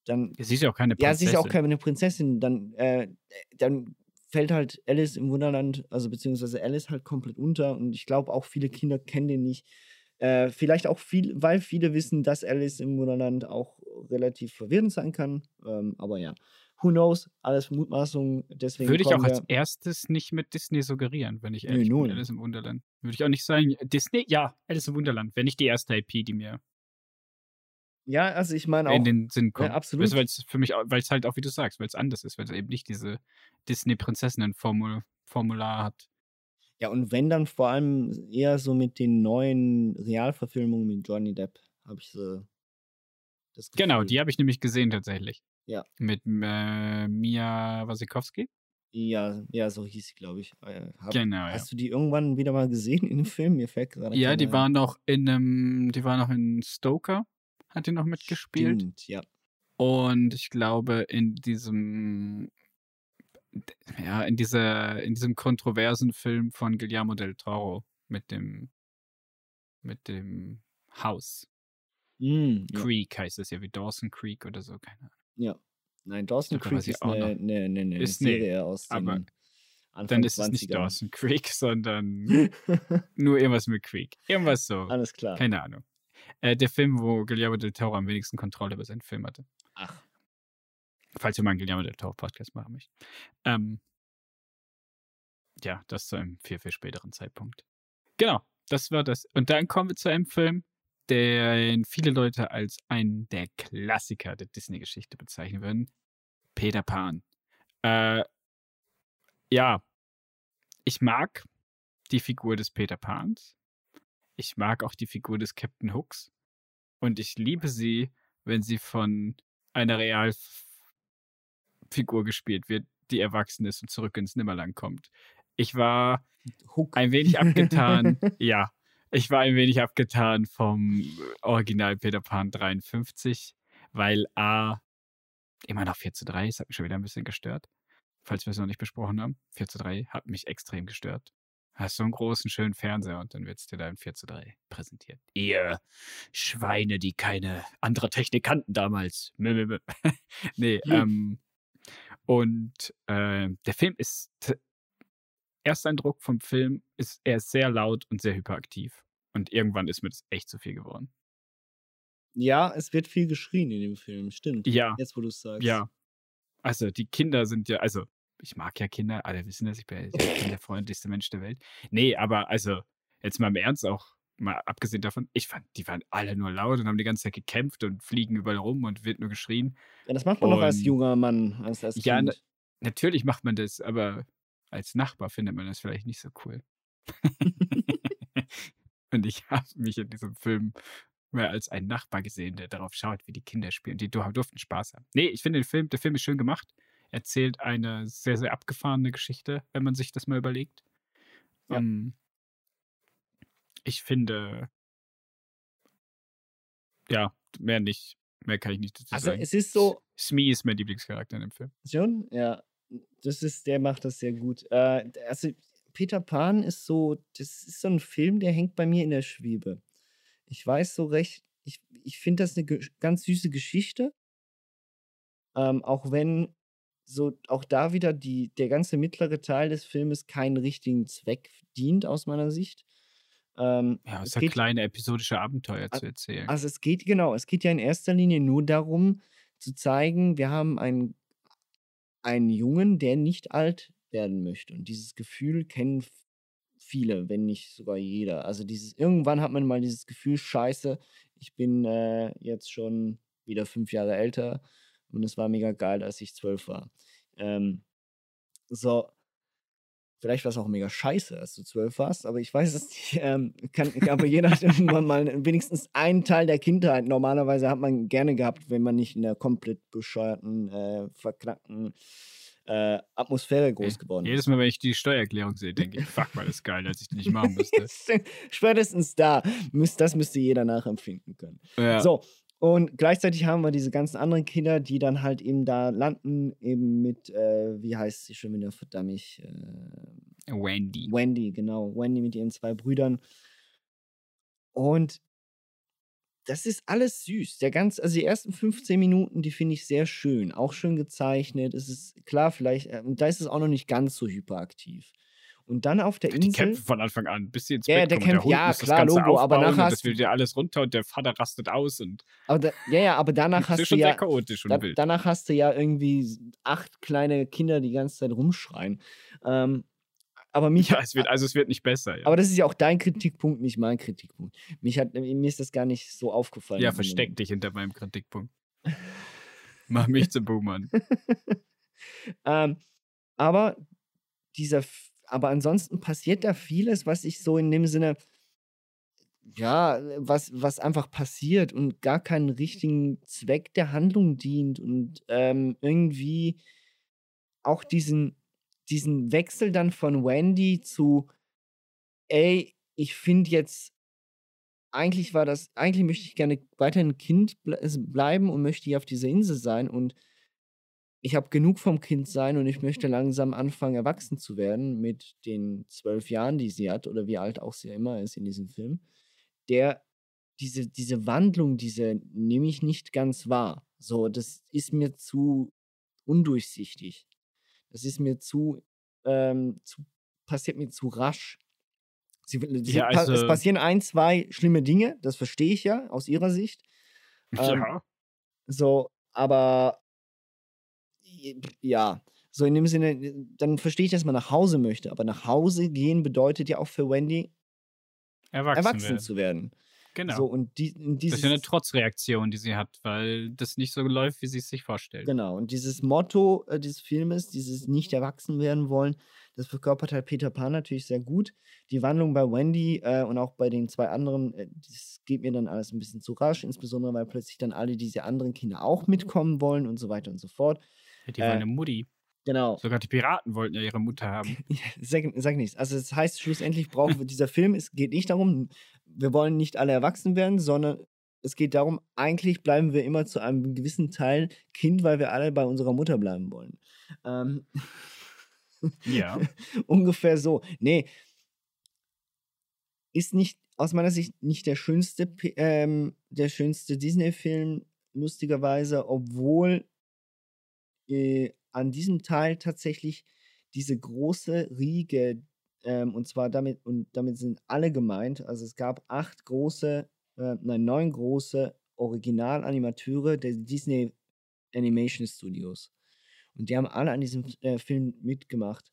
dann.
Sie ist ja auch keine
Ja,
Prinzessin.
sie ist ja auch keine Prinzessin, dann, äh, dann fällt halt Alice im Wunderland, also beziehungsweise Alice halt komplett unter und ich glaube auch viele Kinder kennen den nicht. Äh, vielleicht auch viel, weil viele wissen, dass Alice im Wunderland auch relativ verwirrend sein kann. Ähm, aber ja, who knows? Alles Mutmaßungen. Deswegen
Würde ich auch als erstes nicht mit Disney suggerieren, wenn ich ehrlich bin.
null.
Alice im Wunderland. Würde ich auch nicht sagen, Disney? Ja, Alice im Wunderland. Wäre nicht die erste IP, die mir
Ja, also ich meine auch.
in den Sinn kommt.
absolut.
Weil es für mich, weil es halt auch, wie du sagst, weil es anders ist, weil es eben nicht diese Disney-Prinzessinnen-Formular hat.
Ja, und wenn dann vor allem eher so mit den neuen Realverfilmungen mit Johnny Depp, habe ich so das Gefühl.
Genau, die habe ich nämlich gesehen tatsächlich.
Ja.
Mit äh, Mia Wasikowski.
Ja, ja, so hieß sie, glaube ich. Äh, hab,
Genau, ja.
Hast du die irgendwann wieder mal gesehen in einem Film? Mir fällt gerade
Ja, die
ein.
war noch in einem, die war noch in Stoker, hat die noch mitgespielt.
Stimmt, ja.
Und ich glaube, in diesem, ja, in dieser, in diesem kontroversen Film von Guillermo del Toro mit dem, mit dem Haus.
Mm, ja.
Creek heißt es ja, wie Dawson Creek oder so, keine Ahnung.
Ja. Nein, Dawson Creek ist eine, eine, eine, eine
Ist- nee,
Serie aus den
aber
Anfang
Dann ist es nicht
20ern.
Dawson Creek, sondern nur irgendwas mit Creek. Irgendwas so.
Alles klar.
Keine Ahnung. Äh, der Film, wo Guillermo del Toro am wenigsten Kontrolle über seinen Film hatte.
Ach,
Falls wir mal einen Guillermo del Toro Podcast machen möchten. Ähm, ja, das zu einem viel, viel späteren Zeitpunkt. Genau, das war das. Und dann kommen wir zu einem Film, den viele Leute als einen der Klassiker der Disney-Geschichte bezeichnen würden. Peter Pan. Äh, ja, ich mag die Figur des Peter Pans. Ich mag auch die Figur des Captain Hooks. Und ich liebe sie, wenn sie von einer Realfigur gespielt wird, die erwachsen ist und zurück ins Nimmerland kommt. Ich war
Hook.
ein wenig abgetan. ja, ich war ein wenig abgetan vom Original Peter Pan 53, weil A, immer noch 4 zu 3, das hat mich schon wieder ein bisschen gestört. Falls wir es noch nicht besprochen haben, 4 zu 3 hat mich extrem gestört. Hast so einen großen, schönen Fernseher und dann wird es dir da in 4 zu 3 präsentiert. Ihr Schweine, die keine andere Technik kannten damals. Nee, ähm, und äh, der Film ist Ersteindruck vom Film ist, er ist sehr laut und sehr hyperaktiv. Und irgendwann ist mir das echt zu viel geworden.
Ja, es wird viel geschrien in dem Film, stimmt.
Ja,
Jetzt, wo du es sagst.
ja. Also die Kinder sind ja, also ich mag ja Kinder, alle wissen das, ich bin, ja- der freundlichste Mensch der Welt. Nee, aber also jetzt mal im Ernst auch, mal abgesehen davon, ich fand, die waren alle nur laut und haben die ganze Zeit gekämpft und fliegen überall rum und wird nur geschrien.
Ja, das macht man doch als
Und-
junger Mann, als, als
Ja,
Kind.
ne- Natürlich macht man das, aber als Nachbar findet man das vielleicht nicht so cool. Und ich habe mich in diesem Film mehr als einen Nachbar gesehen, der darauf schaut, wie die Kinder spielen. Die dur- durften Spaß haben. Nee, ich finde den Film, der Film ist schön gemacht. Erzählt eine sehr, sehr abgefahrene Geschichte, wenn man sich das mal überlegt.
Ja.
Ähm, ich finde, ja, mehr nicht. Mehr kann ich nicht dazu
Also
sagen.
es ist so,
Smee ist mein Lieblingscharakter in dem Film.
Schon? Ja. Das ist, der macht das sehr gut. Äh, also, Peter Pan ist so, das ist so ein Film, der hängt bei mir in der Schwebe. Ich weiß so recht, ich, ich finde das eine ganz süße Geschichte. Ähm, auch wenn so auch da wieder die, der ganze mittlere Teil des Filmes keinen richtigen Zweck dient, aus meiner Sicht. Ähm,
Ja,
es
hat
geht-
kleine episodische Abenteuer zu erzählen.
also es geht, genau, es geht ja in erster Linie nur darum, zu zeigen, wir haben einen, einen Jungen, der nicht alt werden möchte. Und dieses Gefühl kennen viele, wenn nicht sogar jeder. Also dieses, irgendwann hat man mal dieses Gefühl, scheiße, ich bin äh, jetzt schon wieder fünf Jahre älter und es war mega geil, als ich zwölf war. Ähm, so, Vielleicht war es auch mega scheiße, als du zwölf warst, aber ich weiß es nicht. Ähm, kann, aber jeder hat irgendwann mal wenigstens einen Teil der Kindheit. Normalerweise hat man gerne gehabt, wenn man nicht in der komplett bescheuerten, äh, verknackten äh, Atmosphäre groß geworden
Jedes. Mal, wenn ich die Steuererklärung sehe, denke ich, fuck mal, das ist geil, als ich die nicht machen müsste.
Spätestens da, müsst, das müsste jeder nachempfinden können.
Ja.
So, und gleichzeitig haben wir diese ganzen anderen Kinder, die dann halt eben da landen, eben mit, äh, wie heißt sie schon wieder, verdammt, ich, äh,
Wendy.
Wendy, genau. Wendy mit ihren zwei Brüdern. Und das ist alles süß. Der ganz, also die ersten 15 Minuten, die finde ich sehr schön. Auch schön gezeichnet. Es ist klar, vielleicht, äh, da ist es auch noch nicht ganz so hyperaktiv. Und dann auf der
Die
Insel.
kämpfen von Anfang an, bis sie ins
Ja,
Bett
der
kommen.
kämpft-
Hund
ja,
muss
klar,
das Ganze
Logo, aber nachher
das will dir alles runter und der Vater rastet aus und
Aber da, ja, ja, aber danach hast du ja. Da, danach hast du ja irgendwie acht kleine Kinder, die ganze Zeit rumschreien. Ähm, aber mich,
Ja, es wird, also es wird nicht besser. Ja,
aber das ist ja auch dein Kritikpunkt, nicht mein Kritikpunkt. Mich hat, mir ist das gar nicht so aufgefallen.
ja versteck dich hinter meinem Kritikpunkt. Mach mich zum Boomern.
ähm, aber dieser, aber ansonsten passiert da vieles, was ich so in dem Sinne, ja, was, was einfach passiert und gar keinen richtigen Zweck der Handlung dient und ähm, irgendwie auch diesen, diesen Wechsel dann von Wendy zu, ey, ich finde jetzt, eigentlich war das, eigentlich möchte ich gerne weiterhin Kind ble bleiben und möchte hier auf dieser Insel sein und ich habe genug vom Kind sein und ich möchte langsam anfangen, erwachsen zu werden mit den zwölf Jahren, die sie hat, oder wie alt auch sie immer ist in diesem Film, der diese, diese Wandlung, diese nehme ich nicht ganz wahr. So, das ist mir zu undurchsichtig. Das ist mir zu, ähm, zu passiert mir zu rasch. Sie, sie,
Ja,
pa- es
also-
passieren ein, zwei schlimme Dinge, das verstehe ich ja aus ihrer Sicht. Ähm,
ja.
so, aber ja, so in dem Sinne, dann verstehe ich, dass man nach Hause möchte. Aber nach Hause gehen bedeutet ja auch für Wendy,
Erwachsen,
erwachsen
werden.
zu werden.
Genau.
So, und die,
das ist ja eine Trotzreaktion, die sie hat, weil das nicht so läuft, wie sie es sich vorstellt.
genau, und dieses Motto äh, des Filmes, dieses nicht erwachsen werden wollen, das verkörpert halt Peter Pan natürlich sehr gut. Die Wandlung bei Wendy äh, und auch bei den zwei anderen, äh, das geht mir dann alles ein bisschen zu rasch, insbesondere weil plötzlich dann alle diese anderen Kinder auch mitkommen wollen und so weiter und so fort.
Die
Äh,
wollen eine Mutti.
Genau.
Sogar die Piraten wollten ja ihre Mutter haben.
Sag, sag nichts. Also das heißt, schlussendlich brauchen wir dieser Film, es geht nicht darum, wir wollen nicht alle erwachsen werden, sondern es geht darum, eigentlich bleiben wir immer zu einem gewissen Teil Kind, weil wir alle bei unserer Mutter bleiben wollen. Ähm,
Ja.
ungefähr so. Nee. Ist nicht, aus meiner Sicht, nicht der schönste, ähm, der schönste Disney-Film, lustigerweise, obwohl äh, an diesem Teil tatsächlich diese große Riege, ähm, und zwar damit, und damit sind alle gemeint, also es gab acht große, äh, nein, neun große Originalanimateure der Disney Animation Studios. Und die haben alle an diesem äh, Film mitgemacht.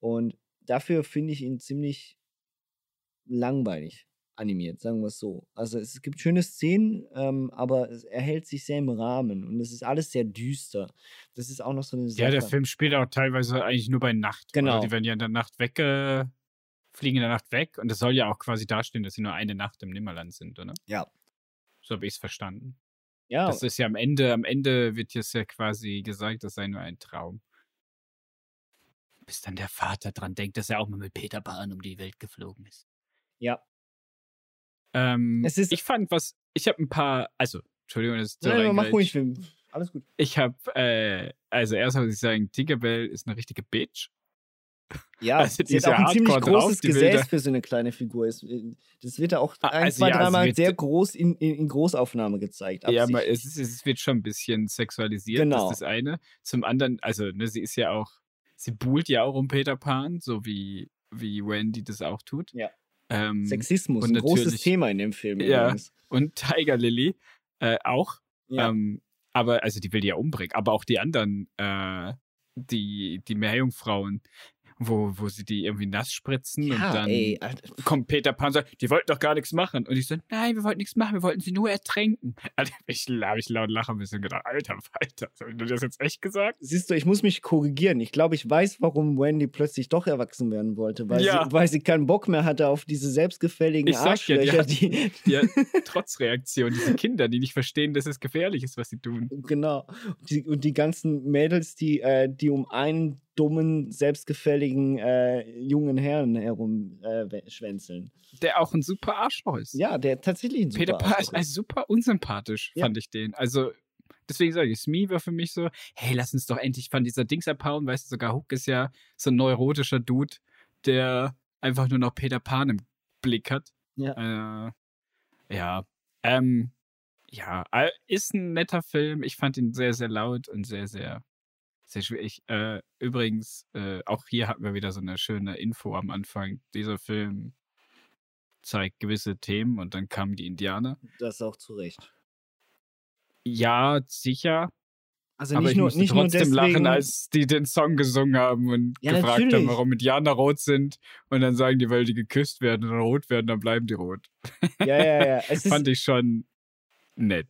Und dafür finde ich ihn ziemlich langweilig animiert, sagen wir es so. Also es gibt schöne Szenen, ähm, aber es, er hält sich sehr im Rahmen und es ist alles sehr düster. Das ist auch noch so eine Sache.
Ja, der Film spielt auch teilweise eigentlich nur bei Nacht.
Genau.
Oder die werden ja in der Nacht weggefahren fliegen in der Nacht weg und es soll ja auch quasi dastehen, dass sie nur eine Nacht im Nimmerland sind, oder?
Ja.
So habe ich es verstanden.
Ja,
Das ist ja am Ende, am Ende wird jetzt ja quasi gesagt, das sei nur ein Traum. Bis dann der Vater dran denkt, dass er auch mal mit Peter Pan um die Welt geflogen ist.
ja.
Ähm, ich fand was, ich habe ein paar, also, Entschuldigung, das ist so
Nein, mach ruhig, Film. Alles gut.
Ich habe, äh, also erstmal muss ich sagen, Tinkerbell ist eine richtige Bitch.
Ja,
Also die
sie
ist
hat auch ein ziemlich
hardcore drauf,
großes Gesäß für so eine kleine Figur. Äh, Das wird ja auch
Ah,
ein,
also
zwei,
ja,
dreimal sehr groß in, in, in Großaufnahme gezeigt.
Ja, aber es, ist, es wird schon ein bisschen sexualisiert,
Genau.
das ist das eine. Zum anderen, also, ne, sie ist ja auch, sie buhlt ja auch um Peter Pan, so wie, wie Wendy das auch tut.
Ja.
Ähm,
Sexismus, ein großes Thema in dem Film.
Ja.
übrigens.
und Tiger Lily äh, auch.
Ja.
Ähm, aber, also die will die ja umbringen. Aber auch die anderen, äh, die, die Meerjungfrauen, wo, wo sie die irgendwie nass spritzen und
ja,
dann
ey,
kommt Peter Pan und sagt, die wollten doch gar nichts machen. Und ich so, nein, wir wollten nichts machen, wir wollten sie nur ertränken. Alter, ich habe ich laut lachen müssen und gedacht, Alter, Alter, hast du das jetzt echt gesagt?
Siehst du, ich muss mich korrigieren. Ich glaube, ich weiß, warum Wendy plötzlich doch erwachsen werden wollte. Weil,
Ja.
sie, weil sie keinen Bock mehr hatte auf diese selbstgefälligen
Ich sag ja, die
Arschlöcher, die,
Ja, Trotzreaktion, diese Kinder, die nicht verstehen, dass es gefährlich ist, was sie tun.
Genau. Und die, und die ganzen Mädels, die, äh, die um einen dummen, selbstgefälligen äh, jungen Herrn herum äh.
Der auch ein super Arschloch ist.
Ja, der tatsächlich ein
Peter
super
ist
Arschloch
also super unsympathisch,
Ja.
fand ich den. Also, deswegen sage ich, Smee war für mich so, hey, lass uns doch endlich von dieser Dings abhauen. Weißt du, sogar Hook ist ja so ein neurotischer Dude, der einfach nur noch Peter Pan im Blick hat.
Ja.
Äh, ja. Ähm, ja, äh, ist ein netter Film. Ich fand ihn sehr, sehr laut und sehr, sehr, sehr schwierig. Äh, übrigens, äh, auch hier hatten wir wieder so eine schöne Info am Anfang. Dieser Film zeigt gewisse Themen und dann kamen die Indianer.
Das auch zu Recht.
Ja, sicher.
Also
aber
nicht
ich
nur,
musste
nicht nur
trotzdem
deswegen,
lachen, als die den Song gesungen haben und
Ja,
gefragt haben,
natürlich.
warum Indianer rot sind. Und dann sagen die, weil die geküsst werden und rot werden, dann bleiben die rot.
Ja, ja, ja.
Fand ich schon nett.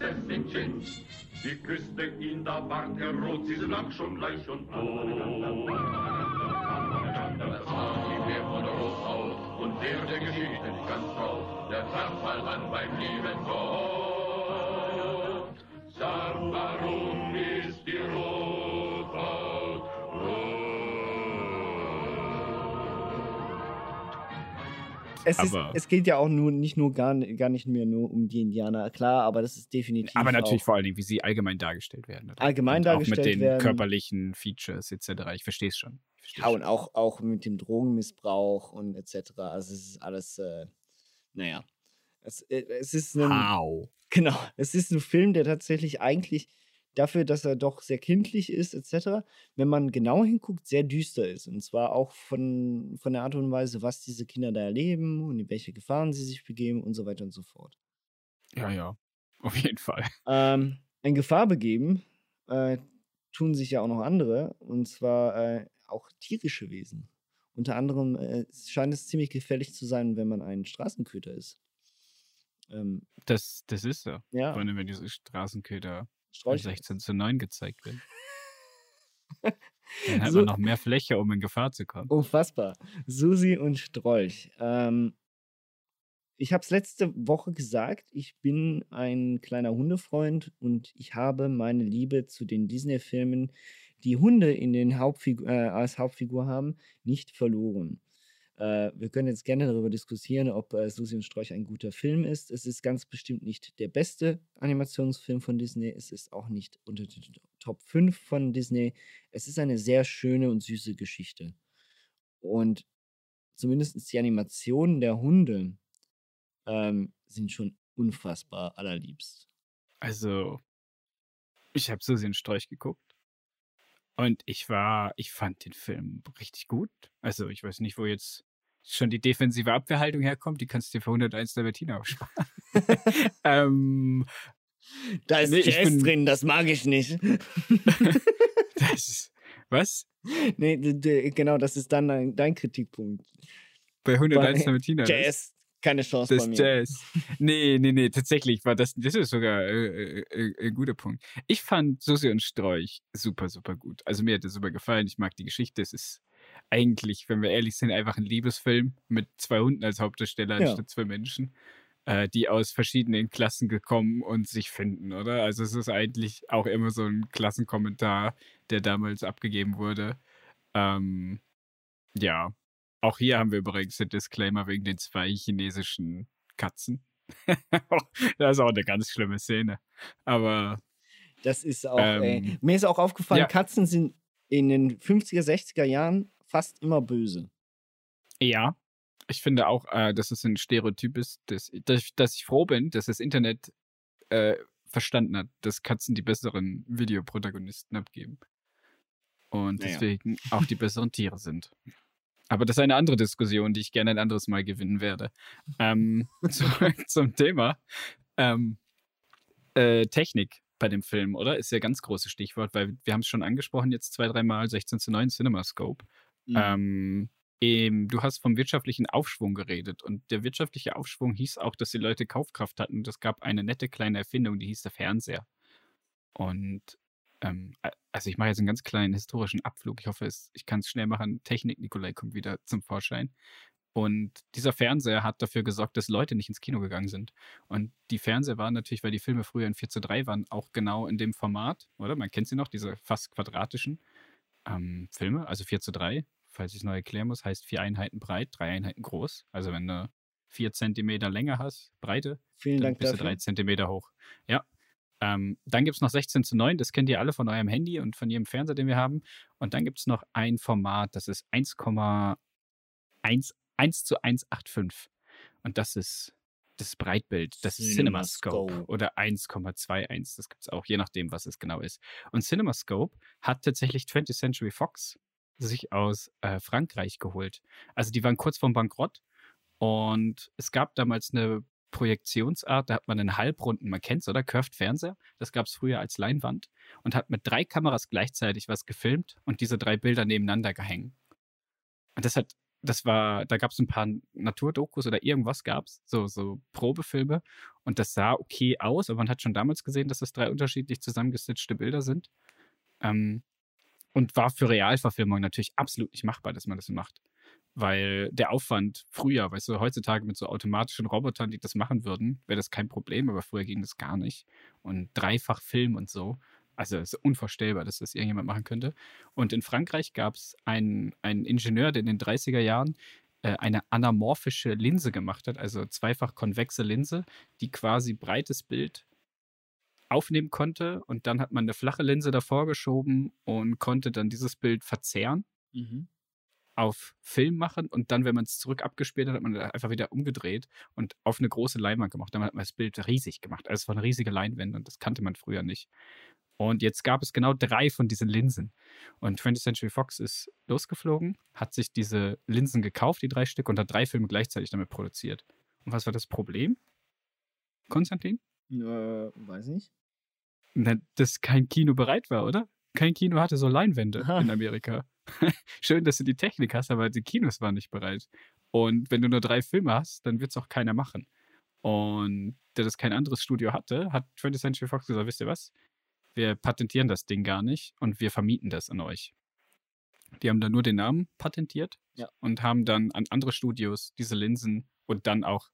Die Prinzessin Chin. Sie küsste ihn, da ward er rot, sie lang schon bleich und tot. Das war die Meer von Rot auf und der der Geschichte nicht ganz trau, der traf an beim lieben Gott. Sag,
es, ist, es geht ja auch nur nicht nur gar, gar nicht mehr nur um die Indianer, klar, aber das ist definitiv.
Aber natürlich vor allen Dingen, wie sie allgemein dargestellt werden. oder?
Allgemein
und
dargestellt
Auch mit den
werden.
körperlichen Features etc. Ich verstehe es schon. Versteh's
Ja, und
schon.
auch, auch mit dem Drogenmissbrauch und etc. Also es ist alles, äh, naja. Es, äh, es ist ein,
How?
Genau, es ist ein Film, der tatsächlich eigentlich dafür, dass er doch sehr kindlich ist, etc., wenn man genau hinguckt, sehr düster ist. Und zwar auch von, von der Art und Weise, was diese Kinder da erleben und in welche Gefahren sie sich begeben und so weiter und so fort.
Ja, ja. Auf jeden Fall.
Ähm, in Gefahr begeben äh, tun sich ja auch noch andere, und zwar äh, auch tierische Wesen. Unter anderem äh, scheint es ziemlich gefährlich zu sein, wenn man ein Straßenköter ist. Ähm,
Das, das ist so.
Ja.
Vor allem, wenn diese Straßenköder
Strolch-
16 zu 9 gezeigt werden. Dann hat
So-
man noch mehr Fläche, um in Gefahr zu kommen.
Unfassbar. Susi und Strolch. Ähm, ich habe es letzte Woche gesagt, ich bin ein kleiner Hundefreund und ich habe meine Liebe zu den Disney-Filmen, die Hunde in den Hauptfigu äh, als Hauptfigur haben, nicht verloren. Äh, wir können jetzt gerne darüber diskutieren, ob äh, Susi und Strolch ein guter Film ist. Es ist ganz bestimmt nicht der beste Animationsfilm von Disney. Es ist auch nicht unter den Top 5 von Disney. Es ist eine sehr schöne und süße Geschichte. Und zumindest die Animationen der Hunde ähm, sind schon unfassbar allerliebst.
Also, ich habe Susi und Strolch geguckt. Und ich war, ich fand den Film richtig gut. Also, ich weiß nicht, wo jetzt schon die defensive Abwehrhaltung herkommt. Die kannst du dir für 101 der Bettina aufsparen. ähm,
Da ist
Nee,
Jazz
bin-
drin, das mag ich nicht.
das ist, was?
nee, genau, das ist dann dein, dein Kritikpunkt.
Bei 101
Bei
der Bettina? das?
Jazz Keine Chance
Das
bei mir.
Jazz. Nee, nee, nee, tatsächlich war das, das ist sogar äh, äh, äh, ein guter Punkt. Ich fand Susi und Strolch super, super gut. Also mir hat das super gefallen. Ich mag die Geschichte. Es ist eigentlich, wenn wir ehrlich sind, einfach ein Liebesfilm mit zwei Hunden als Hauptdarsteller
Ja.
anstatt zwei Menschen, äh, die aus verschiedenen Klassen gekommen und sich finden, oder? Also es ist eigentlich auch immer so ein Klassenkommentar, der damals abgegeben wurde. Ähm, ja, auch hier haben wir übrigens den Disclaimer wegen den zwei chinesischen Katzen. das ist auch eine ganz schlimme Szene. Aber
Das ist auch,
Ähm.
Mir ist auch aufgefallen,
ja.
Katzen sind in den 50er, 60er Jahren fast immer böse.
ja, ich finde auch, äh, dass es ein Stereotyp ist, dass, dass, ich- froh bin, dass das Internet äh, verstanden hat, dass Katzen die besseren Videoprotagonisten abgeben. Und
Naja.
deswegen auch die besseren Tiere sind. Aber das ist eine andere Diskussion, die ich gerne ein anderes Mal gewinnen werde. Ähm, zurück zum Thema. Ähm, äh, Technik bei dem Film, oder? Ist ja ein ganz großes Stichwort, weil wir haben es schon angesprochen, jetzt zwei, dreimal 16 zu 9 CinemaScope.
Mhm.
Ähm, ähm, du hast vom wirtschaftlichen Aufschwung geredet und der wirtschaftliche Aufschwung hieß auch, dass die Leute Kaufkraft hatten. Und es gab eine nette kleine Erfindung, die hieß der Fernseher. Und ähm, also ich mache jetzt einen ganz kleinen historischen Abflug. Ich hoffe, es, ich kann es schnell machen. Technik Nikolai kommt wieder zum Vorschein. Und dieser Fernseher hat dafür gesorgt, dass Leute nicht ins Kino gegangen sind. Und die Fernseher waren natürlich, weil die Filme früher in 4 zu 3 waren, auch genau in dem Format, oder? Man kennt sie noch, diese fast quadratischen ähm, Filme, also 4 zu 3, falls ich es neu erklären muss, heißt vier Einheiten breit, drei Einheiten groß. Also wenn du vier Zentimeter Länge hast, Breite,
Vielen
dann
Dank
bist du
dafür.
drei Zentimeter hoch. Ja. Ähm, dann gibt es noch 16 zu 9, das kennt ihr alle von eurem Handy und von jedem Fernseher, den wir haben. Und dann gibt es noch ein Format, das ist 1,1 1 zu 185. Und das ist das Breitbild, das ist CinemaScope
CinemaScope.
oder 1,21. Das gibt es auch, je nachdem, was es genau ist. Und CinemaScope hat tatsächlich 20th Century Fox sich aus äh, Frankreich geholt. Also die waren kurz vorm Bankrott und es gab damals eine Projektionsart, da hat man einen halbrunden, man kennt's, oder? Curved Fernseher. Das gab es früher als Leinwand und hat mit drei Kameras gleichzeitig was gefilmt und diese drei Bilder nebeneinander gehängt. Und das hat, das war, da gab es ein paar Naturdokus oder irgendwas gab's, so, so Probefilme und das sah okay aus, aber man hat schon damals gesehen, dass das drei unterschiedlich zusammengestitchte Bilder sind. Ähm, und war für Realverfilmung natürlich absolut nicht machbar, dass man das so macht. Weil der Aufwand früher, weißt du, heutzutage mit so automatischen Robotern, die das machen würden, wäre das kein Problem, aber früher ging das gar nicht. Und dreifach Film und so. Also es ist unvorstellbar, dass das irgendjemand machen könnte. Und in Frankreich gab es einen, einen Ingenieur, der in den 30er Jahren äh, eine anamorphische Linse gemacht hat, also zweifach konvexe Linse, die quasi breites Bild aufnehmen konnte. Und dann hat man eine flache Linse davor geschoben und konnte dann dieses Bild verzehren
Mhm.
auf Film machen und dann, wenn man es zurück abgespielt hat, hat man einfach wieder umgedreht und auf eine große Leinwand gemacht. Dann hat man das Bild riesig gemacht. Also es war eine riesige Leinwand und das kannte man früher nicht. Und jetzt gab es genau drei von diesen Linsen. Und 20th Century Fox ist losgeflogen, hat sich diese Linsen gekauft, die drei Stück, und hat drei Filme gleichzeitig damit produziert. Und was war das Problem? Konstantin?
Äh, weiß nicht.
Na, dass kein Kino bereit war, oder? Kein Kino hatte so Leinwände
Aha.
in Amerika. Schön, dass du die Technik hast, aber die Kinos waren nicht bereit. Und wenn du nur drei Filme hast, dann wird es auch keiner machen. Und da das kein anderes Studio hatte, hat 20th Century Fox gesagt, wisst ihr was? Wir patentieren das Ding gar nicht und wir vermieten das an euch. Die haben dann nur den Namen patentiert
Ja.
und haben dann an andere Studios diese Linsen und dann auch,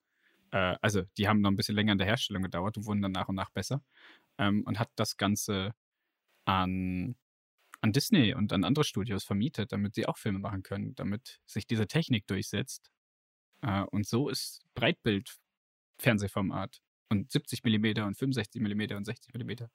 äh, also die haben noch ein bisschen länger in der Herstellung gedauert und wurden dann nach und nach besser ähm, und hat das Ganze an, an Disney und an andere Studios vermietet, damit sie auch Filme machen können, damit sich diese Technik durchsetzt. Äh, und so ist Breitbild Fernsehformat und 70 mm und 65 mm und 60 mm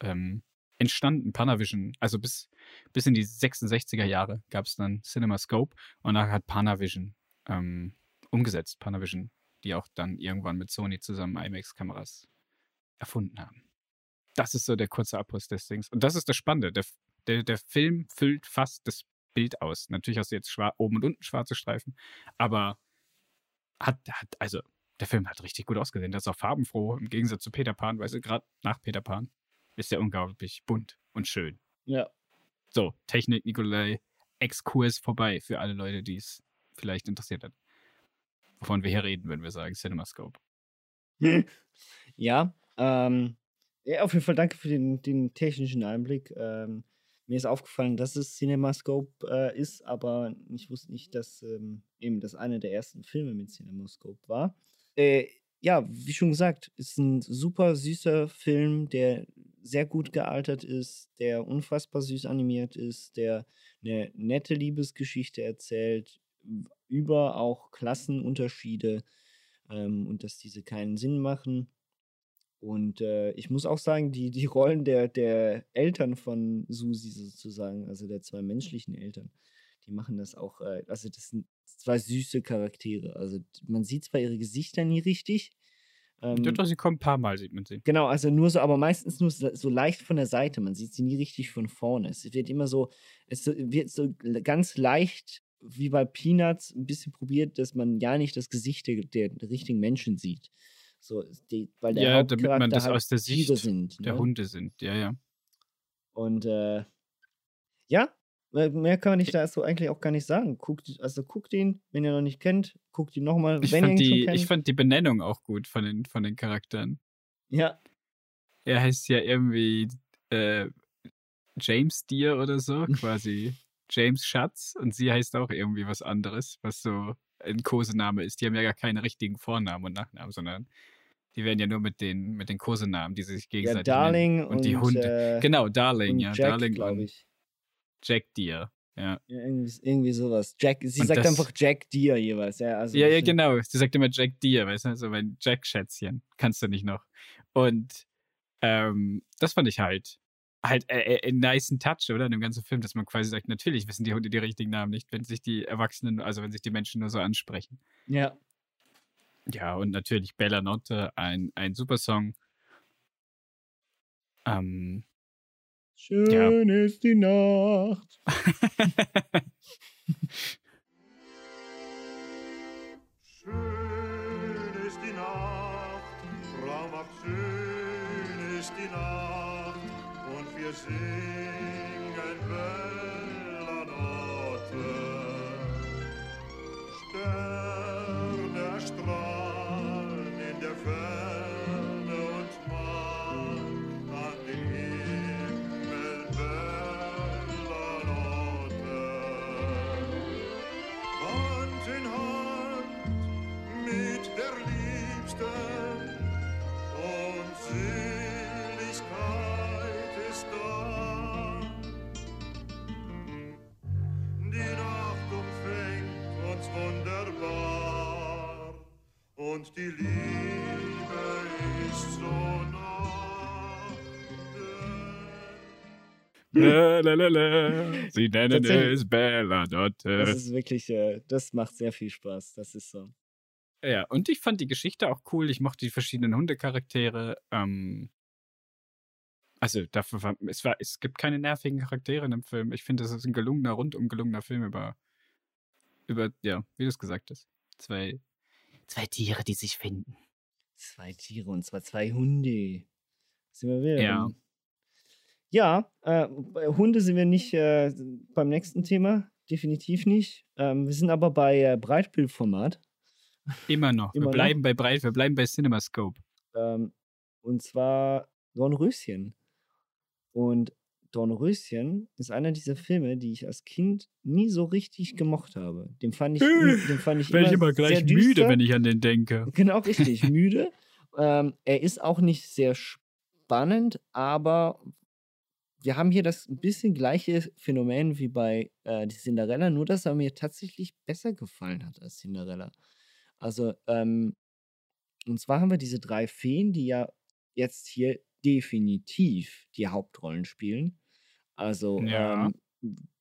ähm, entstanden. Panavision, also bis, bis in die 66er Jahre gab es dann CinemaScope und nachher hat Panavision ähm, umgesetzt. Panavision, die auch dann irgendwann mit Sony zusammen IMAX-Kameras erfunden haben. Das ist so der kurze Abriss des Dings. Und das ist das Spannende. Der, der, der Film füllt fast das Bild aus. Natürlich hast du jetzt oben und unten schwarze Streifen, aber hat, hat, also der Film hat richtig gut ausgesehen. Das ist auch farbenfroh im Gegensatz zu Peter Pan, weißt du, gerade nach Peter Pan ist der unglaublich bunt und schön.
Ja.
So, Technik, Nikolai, Exkurs vorbei für alle Leute, die es vielleicht interessiert hat. wovon wir hier reden, wenn wir sagen CinemaScope.
Ja, ähm, ja, auf jeden Fall danke für den, den technischen Einblick. Ähm, mir ist aufgefallen, dass es CinemaScope äh, ist, aber ich wusste nicht, dass ähm, eben das eine der ersten Filme mit CinemaScope war. Äh, ja, wie schon gesagt, ist ein super süßer Film, der sehr gut gealtert ist, der unfassbar süß animiert ist, der eine nette Liebesgeschichte erzählt, über auch Klassenunterschiede ähm, und dass diese keinen Sinn machen. Und äh, ich muss auch sagen, die, die Rollen der, der Eltern von Susi sozusagen, also der zwei menschlichen Eltern, die machen das auch, äh, also das sind zwei süße Charaktere. Also man sieht zwar ihre Gesichter nie richtig. Ähm,
doch, sie kommen ein paar Mal, sieht man sie.
Genau, also nur so, aber meistens nur so, so leicht von der Seite. Man sieht sie nie richtig von vorne. Es wird immer so, es wird so ganz leicht, wie bei Peanuts, ein bisschen probiert, dass man ja nicht das Gesicht der, der richtigen Menschen sieht. So, die, weil der
Ja, damit man das
halt
aus der Sicht
sind.
der
ne?
Hunde sind. Ja, ja.
Und äh, ja, mehr kann man nicht da so eigentlich auch gar nicht sagen. Guckt, also guckt ihn, wenn ihr noch nicht kennt, guckt ihn nochmal,
Ich
wenn ihr schon kennt.
ich fand die Benennung auch gut von den, von den Charakteren.
ja,
Er heißt ja irgendwie äh, James Deer oder so, quasi James Schatz. Und sie heißt auch irgendwie was anderes, was so ein Kosename ist. Die haben ja gar keine richtigen Vornamen und Nachnamen, sondern die werden ja nur mit den, mit den Kosenamen, die sie sich
ja,
gegenseitig
Darling
nennen. Und, die
und,
Hunde.
äh,
genau, Darling,
und
ja.
Jack,
Darling
glaube
und
ich.
Jack Deer. Ja.
Ja, irgendwie, irgendwie sowas. Jack, sie
Und
sagt
das-
einfach Jack Deer jeweils. Ja, also
Ja, ja, genau. Sie sagt immer Jack Deer, weißt du, so mein Jack-Schätzchen. Kannst du nicht noch. Und ähm, das fand ich halt halt äh, äh, einen niceen Touch, oder? In dem ganzen Film, dass man quasi sagt, natürlich wissen die Hunde die richtigen Namen nicht, wenn sich die Erwachsenen, also wenn sich die Menschen nur so ansprechen.
Ja.
Ja, und natürlich Bella Notte, ein, ein super Song. Ähm,
Schön ist die Nacht.
Schön ist die Nacht, traumhaft schön ist die Nacht und wir singen und die Liebe ist so nah.
la, la, la, la. Sie nennen es Bella
Das
Notte.
ist wirklich, äh, das macht sehr viel Spaß. Das ist so.
Ja, und ich fand die Geschichte auch cool. Ich mochte die verschiedenen Hundecharaktere. Ähm, also, dafür war, es, war, es gibt keine nervigen Charaktere in dem Film. Ich finde, das ist ein gelungener, rundum gelungener Film über, über, ja, wie du es gesagt hast. Zwei, zwei Tiere, die sich finden.
Zwei Tiere und zwar zwei Hunde. Sind wir wieder?
Ja.
Ja, äh, bei Hunde sind wir nicht äh, beim nächsten Thema. Definitiv nicht. Ähm, wir sind aber bei äh, Breitbildformat.
Immer noch.
Immer
wir
noch?
bleiben bei Breit, wir bleiben bei CinemaScope.
Ähm, und zwar Dornröschen. Und Dornröschen ist einer dieser Filme, die ich als Kind nie so richtig gemocht habe. Den fand ich, im- den fand ich
Werde ich
immer
immer gleich
sehr
müde,
düster.
wenn ich an den denke.
Genau, richtig, müde. Ähm, er ist auch nicht sehr spannend, aber wir haben hier das ein bisschen gleiche Phänomen wie bei äh, die Cinderella, nur dass er mir tatsächlich besser gefallen hat als Cinderella. Also, ähm, und zwar haben wir diese drei Feen, die ja jetzt hier definitiv die Hauptrollen spielen. Also,
Ja.
ähm,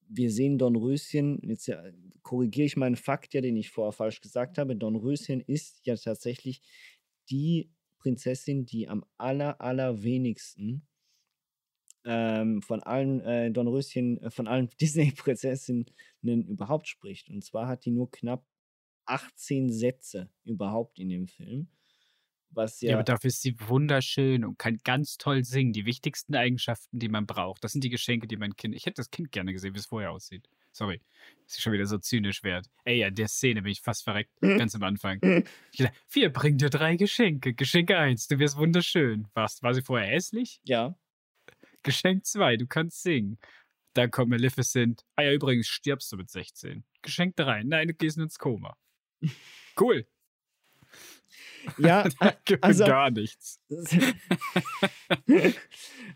wir sehen Dornröschen, jetzt ja, korrigiere ich meinen Fakt ja, den ich vorher falsch gesagt habe. Dornröschen ist ja tatsächlich die Prinzessin, die am aller, allerwenigsten ähm, von allen äh, Dornröschen, äh, von allen Disney-Prinzessinnen überhaupt spricht. Und zwar hat die nur knapp 18 Sätze überhaupt in dem Film. Was
Ja,
ja,
aber dafür ist sie wunderschön und kann ganz toll singen. Die wichtigsten Eigenschaften, die man braucht. Das sind die Geschenke, die mein Kind. Ich hätte das Kind gerne gesehen, wie es vorher aussieht. Sorry. Ist schon wieder so zynisch wert. Ey, ja, der Szene bin ich fast verreckt. Ganz am Anfang. Ich dachte, wir bringen dir drei Geschenke. Geschenk eins, du wirst wunderschön. Warst, war sie vorher hässlich?
Ja.
Geschenk zwei, du kannst singen. Dann kommt Maleficent. Ah ja, übrigens, stirbst du mit 16. Geschenk drei, nein, du gehst ins Koma. Cool.
Ja, also-
gar nichts.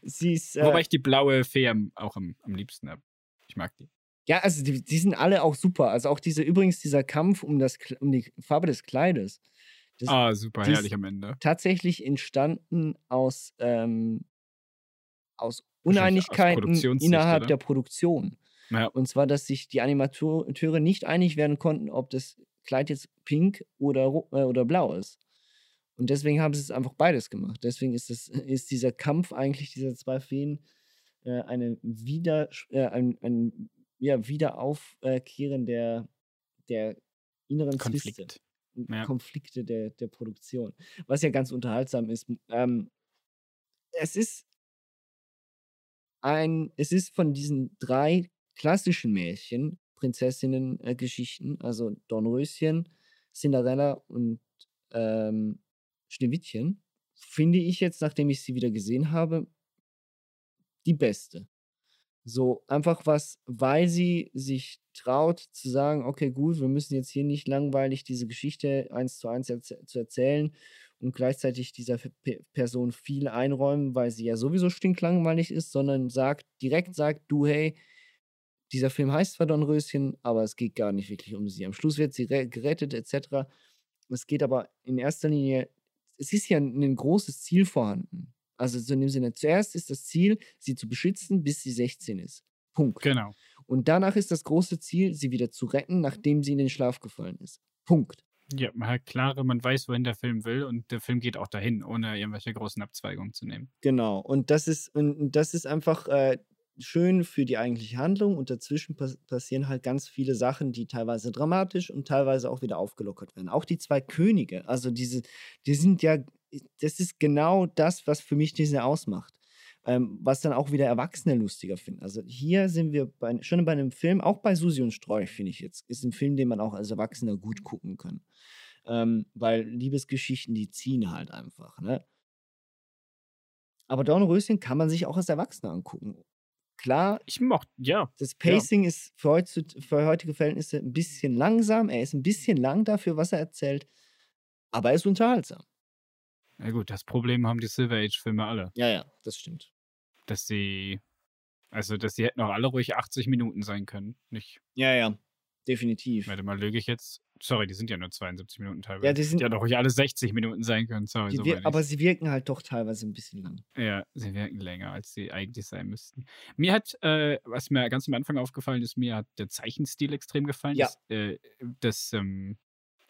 sie ist. Äh,
Wobei ich die blaue Fee am, auch am, am liebsten habe. Ich mag die.
Ja, also die, die sind alle auch super. Also auch diese, übrigens dieser Kampf um, das, um die Farbe des Kleides. Das
ah, super, herrlich am Ende.
tatsächlich entstanden aus, ähm, aus
aus
Uneinigkeiten
Produktionssicht,
innerhalb
oder?
der Produktion.
Ja.
Und zwar, dass sich die Animateure nicht einig werden konnten, ob das Kleid jetzt pink oder, äh, oder blau ist. Und deswegen haben sie es einfach beides gemacht. Deswegen ist, das, ist dieser Kampf eigentlich dieser zwei Feen äh, eine wieder, äh, ein, ein ja, Wiederaufkehren der, der inneren.
Konflikt. Ja.
Konflikte der, der Produktion. Was ja ganz unterhaltsam ist. Ähm, es ist ein, es ist von diesen drei klassischen Märchen, Prinzessinnen-Geschichten, also Dornröschen, Cinderella und ähm, Schneewittchen, finde ich jetzt, nachdem ich sie wieder gesehen habe, die beste. So einfach was, weil sie sich traut zu sagen, okay, gut, wir müssen jetzt hier nicht langweilig diese Geschichte eins zu eins erz zu erzählen und gleichzeitig dieser Pe Person viel einräumen, weil sie ja sowieso stinklangweilig ist, sondern sagt, direkt sagt, du, hey, dieser Film heißt zwar Dornröschen, aber es geht gar nicht wirklich um sie. Am Schluss wird sie re- gerettet, etc. Es geht aber in erster Linie, es ist ja ein großes Ziel vorhanden. Also so in dem Sinne, zuerst ist das Ziel, sie zu beschützen, bis sie 16 ist. Punkt.
Genau.
Und danach ist das große Ziel, sie wieder zu retten, nachdem sie in den Schlaf gefallen ist. Punkt.
Ja, man hat klare, man weiß, wohin der Film will und der Film geht auch dahin, ohne irgendwelche großen Abzweigungen zu nehmen.
Genau. Und das ist, und das ist einfach äh, schön für die eigentliche Handlung und dazwischen pass passieren halt ganz viele Sachen, die teilweise dramatisch und teilweise auch wieder aufgelockert werden. Auch die zwei Könige, also diese, die sind ja, das ist genau das, was für mich Disney ausmacht. Ähm, was dann auch wieder Erwachsene lustiger finden. Also hier sind wir bei, schon bei einem Film, auch bei Susi und Strolch, finde ich jetzt, ist ein Film, den man auch als Erwachsener gut gucken kann. Ähm, weil Liebesgeschichten, die ziehen halt einfach, ne? Aber Dornröschen kann man sich auch als Erwachsener angucken. Klar,
Ich mochte, ja.
das Pacing ist für, heutzu- für heutige Verhältnisse ein bisschen langsam. Er ist ein bisschen lang dafür, was er erzählt. Aber er ist unterhaltsam.
Na gut, das Problem haben die Silver Age-Filme alle.
Ja, ja, das stimmt.
Dass sie, also, dass sie hätten auch alle ruhig 80 Minuten sein können. Nicht,
Ja, ja, definitiv.
warte mal, lüge ich jetzt? Sorry, die sind ja nur 72 Minuten teilweise.
Ja, die sind,
hätten auch ruhig alle 60 Minuten sein können. Sorry, so
aber sie wirken halt doch teilweise ein bisschen lang.
Ja, sie wirken länger, als sie eigentlich sein müssten. Mir hat, äh, was mir ganz am Anfang aufgefallen ist, mir hat der Zeichenstil extrem gefallen.
Ja.
Das, äh, das ähm,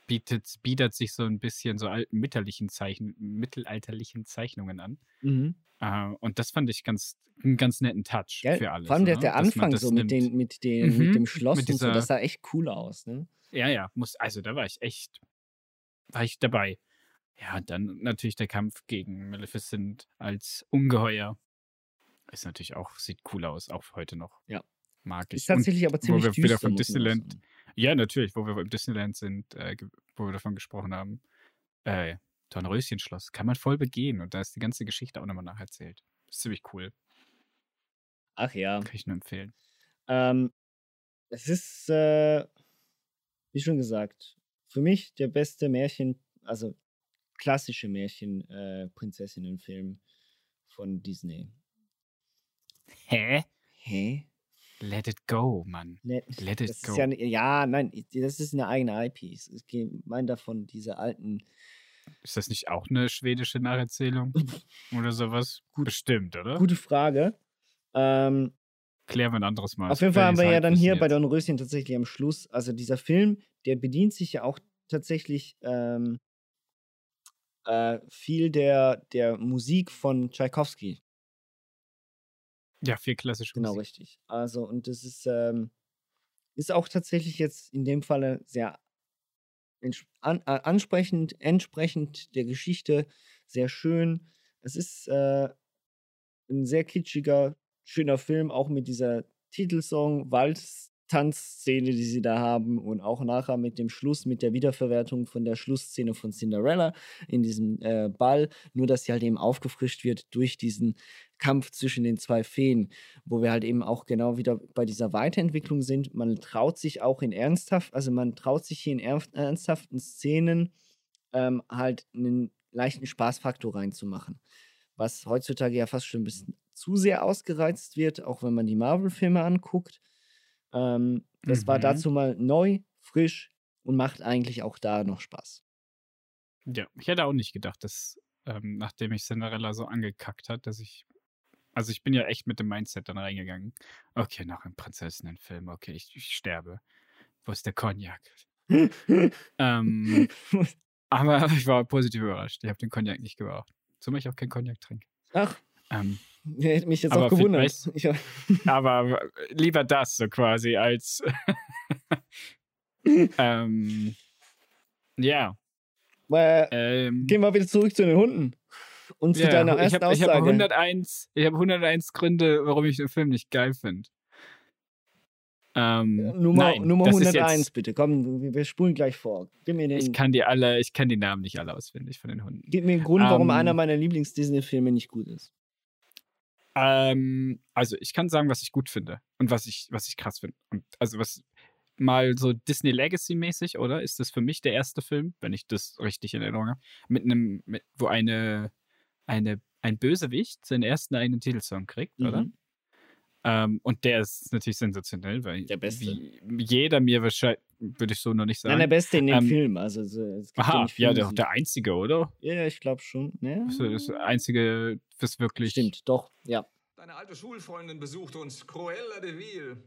bietet, bietet sich so ein bisschen so alten mittelalterlichen, Zeichen, mittelalterlichen Zeichnungen an.
Mhm.
Äh, und das fand ich ganz, einen ganz netten Touch
Gell?
für alles.
Vor allem der,
ne?
der Anfang so mit, den, mit, den,
Mhm,
mit dem Schloss
mit
und so,
dieser-
das sah echt cool aus. Ne?
Ja, ja, muss, also da war ich echt, war ich dabei. Ja, und dann natürlich der Kampf gegen Maleficent als Ungeheuer. Ist natürlich auch, sieht cool aus, auch heute noch.
Ja.
Mag ich.
Ist tatsächlich aber
Und
ziemlich
wo wir
düster,
wieder von Disneyland, ja, natürlich, wo wir im Disneyland sind, äh, wo wir davon gesprochen haben, äh, Dornröschenschloss, kann man voll begehen und da ist die ganze Geschichte auch nochmal nacherzählt. Ist ziemlich cool,
Ach ja.
kann ich nur empfehlen.
Ähm, es ist, äh, wie schon gesagt, für mich der beste Märchen, also klassische Märchen-Prinzessinnen-Film von Disney.
Hä?
Hä?
Let it go, Mann.
Let,
Let it go.
ja, ne- ja, nein, das ist eine eigene IP. Ich meine davon diese alten.
Ist das nicht auch eine schwedische Nacherzählung? Oder sowas?
Gut.
Bestimmt, oder?
Gute Frage. Ähm,
Klären wir ein anderes Mal.
Auf jeden Fall haben wir ja dann hier bei
der
Dornröschen tatsächlich am Schluss, also dieser Film, der bedient sich ja auch tatsächlich ähm, äh, viel der, der Musik von Tchaikovsky.
Ja, viel klassische
Genau,
Musik.
richtig. Also, und das ist, ähm, ist auch tatsächlich jetzt in dem Falle sehr an, äh, ansprechend, entsprechend der Geschichte, sehr schön. Es ist äh, ein sehr kitschiger, schöner Film, auch mit dieser Titelsong, Walz, Tanzszene, die sie da haben und auch nachher mit dem Schluss, mit der Wiederverwertung von der Schlussszene von Cinderella in diesem äh, Ball, nur dass sie halt eben aufgefrischt wird durch diesen Kampf zwischen den zwei Feen, wo wir halt eben auch genau wieder bei dieser Weiterentwicklung sind. Man traut sich auch in ernsthaft, also man traut sich hier in ernst- ernsthaften Szenen ähm, halt einen leichten Spaßfaktor reinzumachen. Was heutzutage ja fast schon ein bisschen zu sehr ausgereizt wird, auch wenn man die Marvel-Filme anguckt. Ähm, das war
Mhm.
dazu mal neu, frisch und macht eigentlich auch da noch Spaß.
Ja, ich hätte auch nicht gedacht, dass, ähm, nachdem ich Cinderella so angekackt hat, dass ich. Also ich bin ja echt mit dem Mindset dann reingegangen. Okay, noch ein Prinzessinnenfilm, okay, ich, ich sterbe. Wo ist der Cognac? ähm, aber ich war positiv überrascht. Ich habe den Cognac nicht gebraucht. Zumal ich auch keinen Cognac trinke.
Ach,
Ähm,
hätte mich jetzt
Aber
auch gewundert. Ich,
aber lieber das so quasi als. ähm, ja.
äh,
Ähm,
gehen wir wieder zurück zu den Hunden. Und zu
Ja,
deiner
ich
ersten
habe
Aussage.
hab 101, ich hab 101 Gründe, warum ich den Film nicht geil finde. Ähm,
Nummer,
nein,
Nummer
das ist
101,
Jetzt,
bitte. Komm, wir- spulen gleich vor. Gib mir, den,
ich kann die alle, ich kann die Namen nicht alle auswendig von den Hunden.
gib mir einen Grund, warum
Ähm,
einer meiner Lieblings-Disney-Filme nicht gut ist.
Ähm, also ich kann sagen, was ich gut finde und was ich, was ich krass finde. Also was mal so Disney Legacy mäßig, oder? Ist das für mich der erste Film, wenn ich das richtig in Erinnerung habe, mit einem, mit, wo eine, eine, ein Bösewicht seinen ersten eigenen Titelsong kriegt, oder? Ähm, und der ist natürlich sensationell, weil
Der Beste.
wie jeder mir wahrscheinlich, würde ich so noch nicht sagen.
Nein, der Beste in dem
Ähm,
Film. Also, so, es gibt
Aha, ja, der, der einzige, oder?
Ja, ich glaube schon. Ja,
Das ist das einzige, was wirklich.
Stimmt, doch, ja.
Deine alte Schulfreundin besucht uns, Cruella de Vil.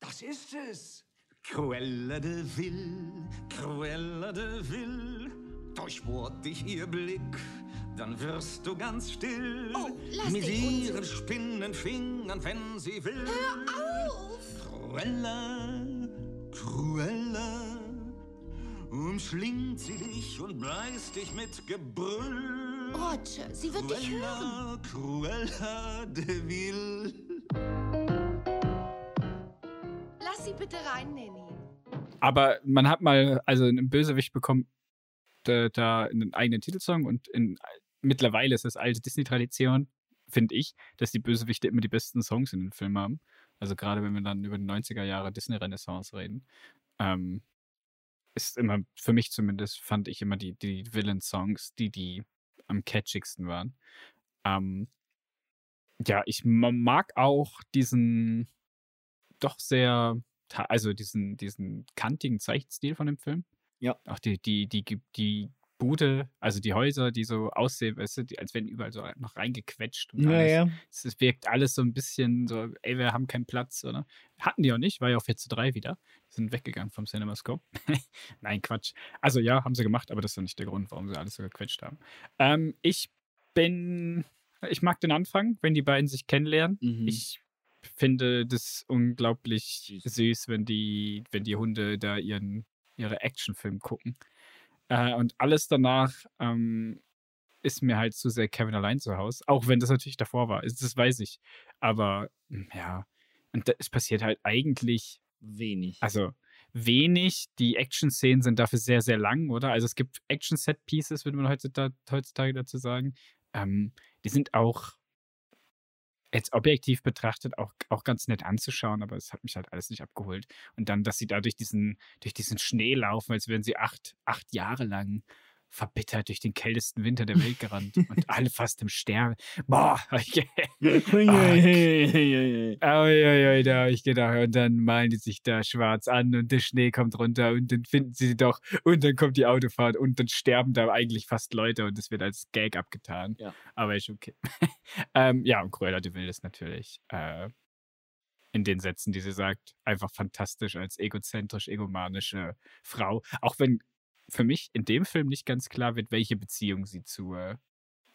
Das ist es. Cruella de Vil, Cruella de Vil. Durchbohrt dich ihr Blick, dann wirst du ganz still.
Oh, lass
Mit ihren Spinnenfingern, wenn sie will.
Hör auf!
Cruella, Cruella, umschlingt sie dich und beißt dich mit Gebrüll.
Roger, sie wird dich hören.
Cruella, Cruella de Vil.
Lass sie bitte rein, Nanny.
Aber man hat mal, also einen Bösewicht bekommt da, da einen eigenen Titelsong und in, mittlerweile ist das alte Disney-Tradition, finde ich, dass die Bösewichte immer die besten Songs in den Filmen haben. Also gerade wenn wir dann über die 90er Jahre Disney-Renaissance reden. Ähm, ist immer, für mich zumindest, fand ich immer die, die Villain-Songs, die die am catchigsten waren. Ähm, ja, ich ma- mag auch diesen doch sehr, also diesen, diesen kantigen Zeichenstil von dem Film.
Ja.
Auch die, die, die, die, die Bude, also die Häuser, die so aussehen, weißt du, die, als wenn überall so noch reingequetscht und
Ja,
alles.
ja.
Es, es wirkt alles so ein bisschen so, ey, wir haben keinen Platz, oder? Hatten die auch nicht, war ja auf 4 zu 3 wieder. Sind weggegangen vom CinemaScope. Nein, Quatsch. Also ja, haben sie gemacht, aber das ist ja nicht der Grund, warum sie alles so gequetscht haben. Ähm, ich bin, ich mag den Anfang, wenn die beiden sich kennenlernen.
Mhm.
Ich finde das unglaublich süß, wenn die, wenn die Hunde da ihren, ihre Actionfilm gucken. Äh, und alles danach ähm, ist mir halt zu sehr Kevin allein zu Hause. Auch wenn das natürlich davor war. Das weiß ich. Aber mm, ja, und es passiert halt eigentlich
Wenig.
also wenig. Die Action-Szenen sind dafür sehr, sehr lang, oder? Also es gibt Action-Set-Pieces, würde man heutzutage, heutzutage dazu sagen. Ähm, die sind auch jetzt objektiv betrachtet auch, auch ganz nett anzuschauen, aber es hat mich halt alles nicht abgeholt. Und dann, dass sie da durch diesen, durch diesen Schnee laufen, als wären sie acht, acht Jahre lang verbittert durch den kältesten Winter der Welt gerannt und alle fast im Sterben. Boah, Uiuiui, da habe ich gedacht, und dann malen die sich da schwarz an und der Schnee kommt runter und dann finden sie sie doch und dann kommt die Autofahrt und dann sterben da eigentlich fast Leute und das wird als Gag abgetan.
Ja.
Aber ist okay. ähm, ja, und Cruella de Vil ist natürlich äh, in den Sätzen, die sie sagt, einfach fantastisch als egozentrisch, egomanische Frau. Auch wenn für mich in dem Film nicht ganz klar wird, welche Beziehung sie zur,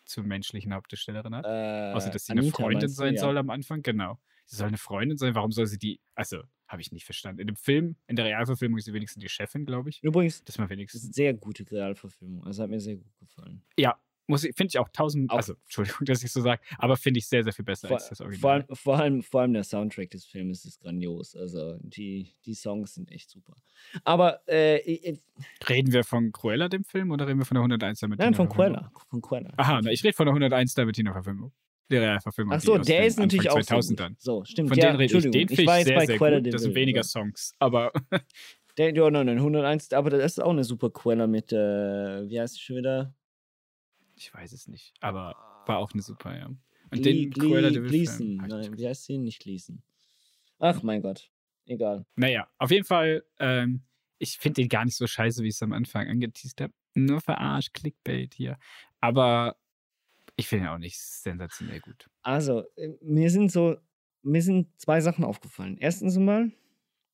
zur menschlichen Hauptdarstellerin hat. Außer, dass sie eine
Äh, Anita
Freundin
meinst du?
sein
Ja.
soll am Anfang, genau. Sie soll eine Freundin sein, warum soll sie die, also, habe ich nicht verstanden. In dem Film, in der Realverfilmung ist sie wenigstens die Chefin, glaube ich.
Übrigens,
Das
das
wenigstens.
ist eine sehr gute Realverfilmung. Also hat mir sehr gut gefallen.
Ja, muss ich, finde ich auch tausend, also Entschuldigung, dass ich so sage, aber finde ich sehr, sehr viel besser
Vor,
als das Original.
vor, allem, vor, allem, vor allem der Soundtrack des Films ist grandios. Also die, die Songs sind echt super. Aber äh, ich-
Reden wir von Cruella, dem Film, oder reden wir von der 101 der
nein, von
Verfilmung?
Quella. Von Quella.
Aha, na, ich rede von der 101 der Bettina-Verfilmung. Der Realverfilmung.
Ach
die
so,
aus
der ist natürlich auch so
2000ern.
gut. So, stimmt.
Von
ja,
denen rede ich. Den
ich
finde ich sehr,
bei
sehr
Quella
gut. Das sind
Vil,
weniger Songs, aber
Der, ja, nein, nein, 101, aber das ist auch eine super Quella mit, äh, wie heißt die schon wieder?
Ich weiß es nicht. Aber war auch eine super, ja. Und
Glee-
den Cruella de Vil ich
Nein, wie heißt sie? Nicht Gleason. Ach mein Gott. Egal.
Naja, auf jeden Fall, ähm, ich finde den gar nicht so scheiße, wie ich es am Anfang angeteased habe. Nur verarscht, Clickbait hier. Aber ich finde ihn auch nicht sensationell gut.
Also, äh, mir sind so, mir sind zwei Sachen aufgefallen. Erstens einmal,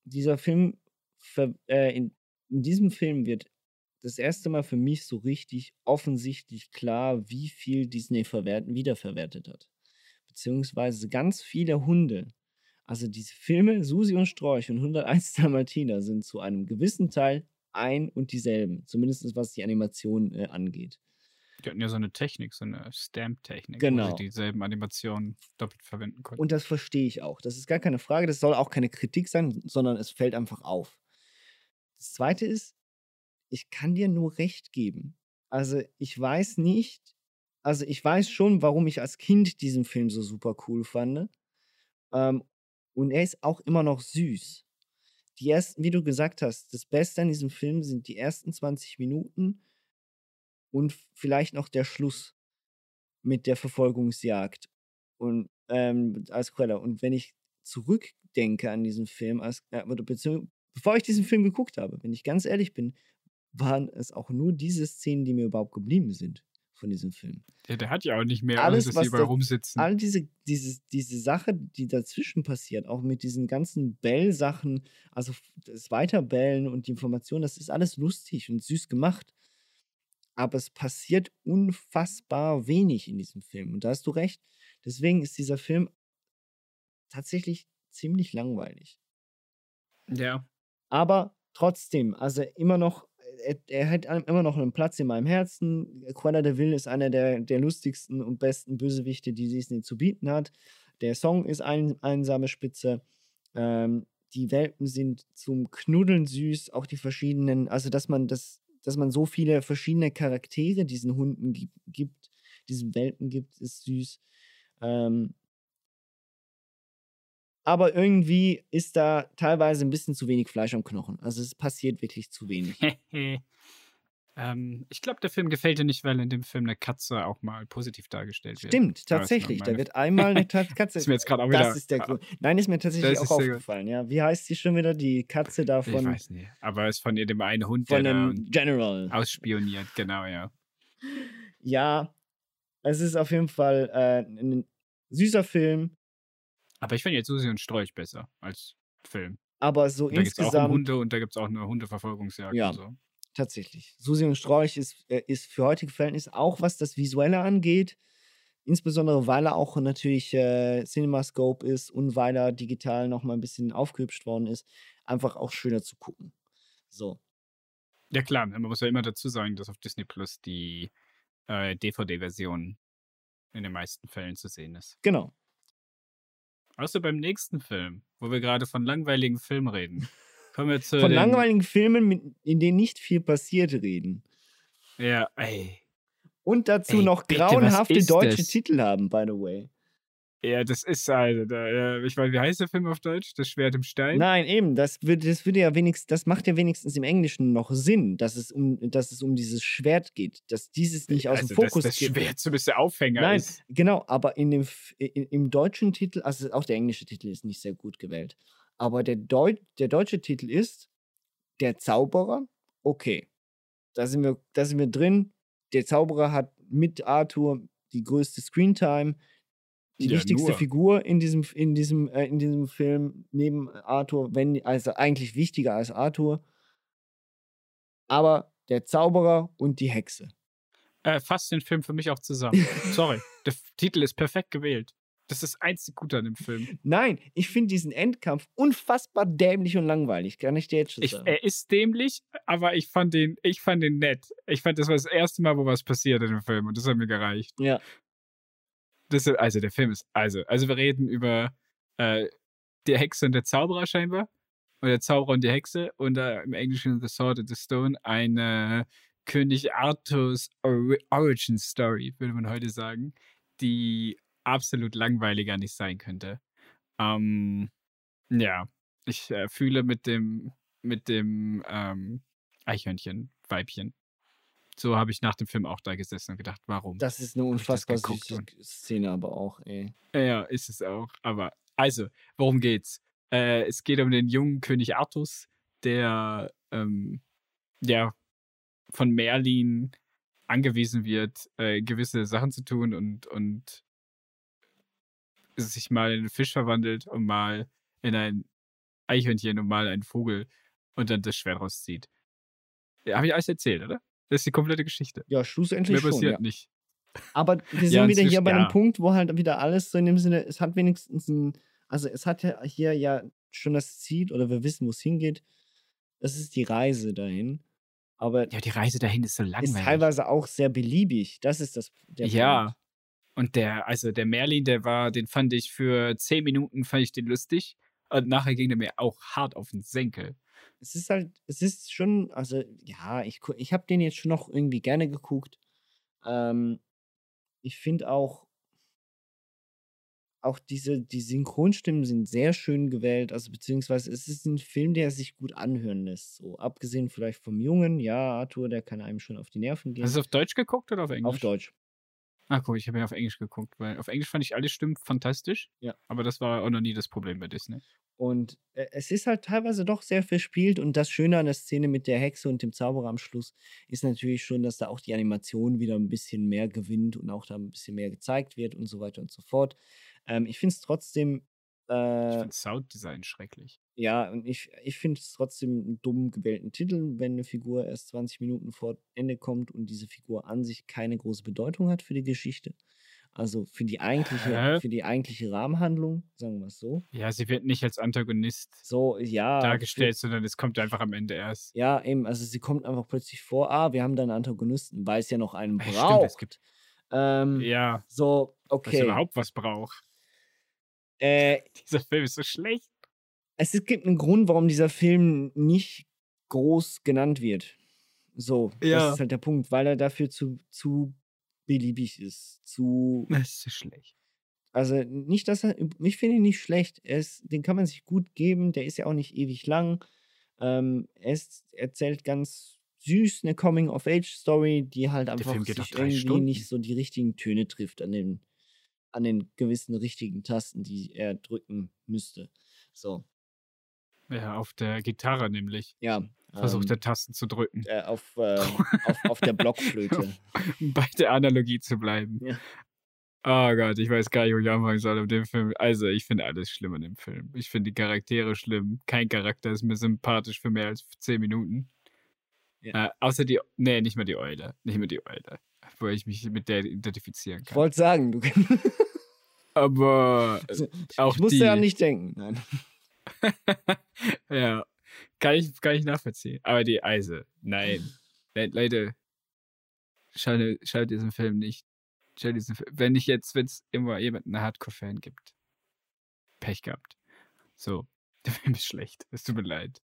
dieser Film, ver, äh, in, in diesem Film wird das erste Mal für mich so richtig offensichtlich klar, wie viel Disney verwerten, wiederverwertet hat. Beziehungsweise ganz viele Hunde. Also diese Filme, Susi und Strolch und 101 Dalmatiner sind zu einem gewissen Teil ein und dieselben. Zumindest was die Animation äh, angeht.
Die hatten ja so eine Technik, so eine Stamp-Technik, wo
Genau.
sie dieselben Animationen doppelt verwenden konnten.
Und das verstehe ich auch. Das ist gar keine Frage. Das soll auch keine Kritik sein, sondern es fällt einfach auf. Das Zweite ist, ich kann dir nur recht geben. Also ich weiß nicht, also ich weiß schon, warum ich als Kind diesen Film so super cool fand. Ähm, und er ist auch immer noch süß. Die ersten, wie du gesagt hast, das Beste an diesem Film sind die ersten 20 Minuten und vielleicht noch der Schluss mit der Verfolgungsjagd und ähm, als Quelle. Und wenn ich zurückdenke an diesen Film, als, äh, oder beziehungs- bevor ich diesen Film geguckt habe, wenn ich ganz ehrlich bin, waren es auch nur diese Szenen, die mir überhaupt geblieben sind von diesem Film.
Ja, der hat ja auch nicht mehr,
Alles,
alles,
was da-
rumsitzen.
All diese, diese, diese Sache, die dazwischen passiert, auch mit diesen ganzen Bell-Sachen, also das Weiterbellen und die Information, das ist alles lustig und süß gemacht. Aber es passiert unfassbar wenig in diesem Film. Und da hast du recht. Deswegen ist dieser Film tatsächlich ziemlich langweilig.
Ja.
Aber trotzdem, also immer noch, er, er hat immer noch einen Platz in meinem Herzen. Cruella de Vil ist einer der, der lustigsten und besten Bösewichte, die Disney zu bieten hat. Der Song ist ein, einsame Spitze. Ähm, die Welpen sind zum Knuddeln süß, auch die verschiedenen, also dass man das, dass man so viele verschiedene Charaktere diesen Hunden gibt, gibt diesen Welpen gibt, ist süß. Ähm, aber irgendwie ist da teilweise ein bisschen zu wenig Fleisch am Knochen. Also es passiert wirklich zu wenig.
ähm, ich glaube, der Film gefällt dir nicht, weil in dem Film eine Katze auch mal positiv dargestellt wird.
Stimmt, tatsächlich. Da wird einmal eine Ta- Katze.
Ist mir jetzt gerade auch
Das
wieder-
ist der Grund. Nein, ist mir tatsächlich auch aufgefallen. Ja, wie heißt sie schon wieder? Die Katze da
Ich weiß nicht. Aber es ist von ihr dem einen Hund,
von
der
dem General.
ausspioniert, genau, ja.
Ja, es ist auf jeden Fall äh, ein süßer Film,
Aber ich finde jetzt Susi und Strolch besser als Film.
aber so
da gibt es auch
insgesamt.
Hunde und da gibt es auch eine Hundeverfolgungsjagd
Ja.
und so.
Tatsächlich. Susi und Strolch ist, äh, ist für heutige Verhältnisse auch, was das Visuelle angeht, insbesondere weil er auch natürlich äh, CinemaScope ist und weil er digital nochmal ein bisschen aufgehübscht worden ist, einfach auch schöner zu gucken. So.
Ja klar, man muss ja immer dazu sagen, dass auf Disney Plus die äh, DVD-Version in den meisten Fällen zu sehen ist.
Genau.
Außer beim nächsten Film, wo wir gerade von langweiligen Filmen reden. Kommen wir zu
Von langweiligen Filmen, in denen nicht viel passiert, reden.
Ja, ey.
Und dazu
Ey,
noch
bitte,
grauenhafte deutsche
das?
Titel haben, by the way.
Ja, das ist da, äh, ich weiß, wie heißt der Film auf Deutsch? Das Schwert im Stein?
Nein, eben, das würde, das würde ja wenigstens, das macht ja wenigstens im Englischen noch Sinn, dass es um, dass es um dieses Schwert geht, dass dieses nicht aus
also,
dem Fokus
dass das
geht.
Schwert zumindest der Aufhänger
Nein,
ist.
genau, aber in dem, in, im deutschen Titel, also auch der englische Titel ist nicht sehr gut gewählt, aber der, Deu der deutsche Titel ist Der Zauberer, okay, da sind wir, da sind wir drin, der Zauberer hat mit Arthur die größte Screentime, die
Ja,
wichtigste
nur.
Figur in diesem, in, diesem, äh, in diesem Film neben Arthur, wenn, also eigentlich wichtiger als Arthur, aber der Zauberer und die Hexe.
Äh, fasst den Film für mich auch zusammen. Sorry, der Titel ist perfekt gewählt. Das ist das einzige Gute an dem Film.
Nein, ich finde diesen Endkampf unfassbar dämlich und langweilig. Kann ich dir jetzt schon
Ich,
sagen.
er ist dämlich, aber ich fand den, ich fand den nett. Ich fand, das war das erste Mal, wo was passiert in dem Film und das hat mir gereicht.
Ja.
Das, also der Film ist, also, also wir reden über äh, die Hexe und der Zauberer scheinbar. Oder der Zauberer und die Hexe. Und äh, im Englischen The Sword and the Stone eine König Arthurs Ori Origin Story, würde man heute sagen, die absolut langweiliger nicht sein könnte. Ähm, ja, ich äh, fühle mit dem, mit dem ähm, Eichhörnchen, Weibchen. So habe ich nach dem Film auch da gesessen und gedacht, warum?
Das ist eine unfassbar süße Szene, aber auch, ey.
Ja, ist es auch. Aber, also, worum geht's? Äh, es geht um den jungen König Artus, der, ähm, ja, von Merlin angewiesen wird, äh, gewisse Sachen zu tun und, und sich mal in einen Fisch verwandelt und mal in ein Eichhörnchen und mal einen Vogel und dann das Schwert rauszieht. Ja, Habe ich alles erzählt, oder? Das ist die komplette Geschichte.
Ja, schlussendlich
Mehr
schon,
passiert
ja.
nicht.
Aber wir sind
Ja,
wieder hier bei einem. Punkt, wo halt wieder alles so in dem Sinne, es hat wenigstens ein, also es hat ja hier ja schon das Ziel oder wir wissen, wo es hingeht. Das ist die Reise dahin. Aber
Ja, die Reise dahin ist so
ist
langweilig.
teilweise auch sehr beliebig. Das ist das
ja.
Punkt.
Und der, also der Merlin, der war, den fand ich für zehn Minuten, fand ich den lustig. Und nachher ging der mir auch hart auf den Senkel.
Es ist halt, es ist schon, also ja, ich, ich habe den jetzt schon noch irgendwie gerne geguckt. Ähm, ich finde auch, auch diese, die Synchronstimmen sind sehr schön gewählt. Also beziehungsweise es ist ein Film, der sich gut anhören lässt. So, abgesehen vielleicht vom Jungen, ja, Arthur, der kann einem schon auf die Nerven gehen.
Hast du es auf Deutsch geguckt oder auf Englisch?
Auf Deutsch.
Ah, guck, ich habe ja auf Englisch geguckt, weil auf Englisch fand ich alle Stimmen fantastisch.
Ja.
Aber das war auch noch nie das Problem bei Disney.
Und äh, es ist halt teilweise doch sehr verspielt. Und das Schöne an der Szene mit der Hexe und dem Zauberer am Schluss ist natürlich schon, dass da auch die Animation wieder ein bisschen mehr gewinnt und auch da ein bisschen mehr gezeigt wird und so weiter und so fort. Ähm, ich finde es trotzdem.
Ich
Äh,
fand Sounddesign schrecklich.
ja, und ich, ich finde es trotzdem einen dumm gewählten Titel, wenn eine Figur erst 20 Minuten vor Ende kommt und diese Figur an sich keine große Bedeutung hat für die Geschichte. Also für die eigentliche,
Hä?
für die eigentliche Rahmenhandlung, sagen wir es so.
Ja, sie wird nicht als Antagonist
So, ja. für-
dargestellt, sondern es kommt einfach am Ende erst.
Ja, eben, also sie kommt einfach plötzlich vor, ah, wir haben da einen Antagonisten, weil es ja noch einen
Ja, stimmt,
braucht.
es gibt-
ähm,
Ja,
So, okay.
überhaupt was braucht.
Äh,
Dieser Film ist so schlecht.
es gibt einen Grund, warum dieser Film nicht groß genannt wird. So, das
Ja.
ist halt der Punkt, weil er dafür zu, zu beliebig ist. Zu.
Das ist so schlecht.
Also nicht, dass er. Ich finde ihn nicht schlecht. Er ist, den kann man sich gut geben. Der ist ja auch nicht ewig lang. Ähm, er ist, erzählt ganz süß eine Coming-of-Age-Story, die halt einfach sich irgendwie
Stunden.
nicht so die richtigen Töne trifft an den, an den gewissen richtigen Tasten, die er drücken müsste. So,
Ja, auf der Gitarre nämlich.
ja.
Versucht
ähm,
er Tasten zu drücken.
äh, auf, äh, auf, auf der Blockflöte.
Bei der Analogie zu bleiben.
Ja.
Oh Gott, ich weiß gar nicht, wo ich anfangen soll mit dem Film. Also, ich finde alles schlimm an dem Film. Ich finde die Charaktere schlimm. Kein Charakter ist mir sympathisch für mehr als 10 Minuten.
Ja.
Äh, außer die, nee, nicht mal die Eule. Nicht mal die Eule. Wo ich mich mit der identifizieren
Ich
kann.
wollte sagen, du
Aber äh, auch
ich musste
die,
ja nicht denken. Nein.
ja, kann ich, kann ich nachvollziehen. Aber die Eise, nein. Le Leute, schaut, schaut diesen Film nicht. Schaut diesen Film. Wenn ich jetzt, wenn es immer jemanden Hardcore-Fan gibt, Pech gehabt. So, der Film ist schlecht. Es tut mir leid.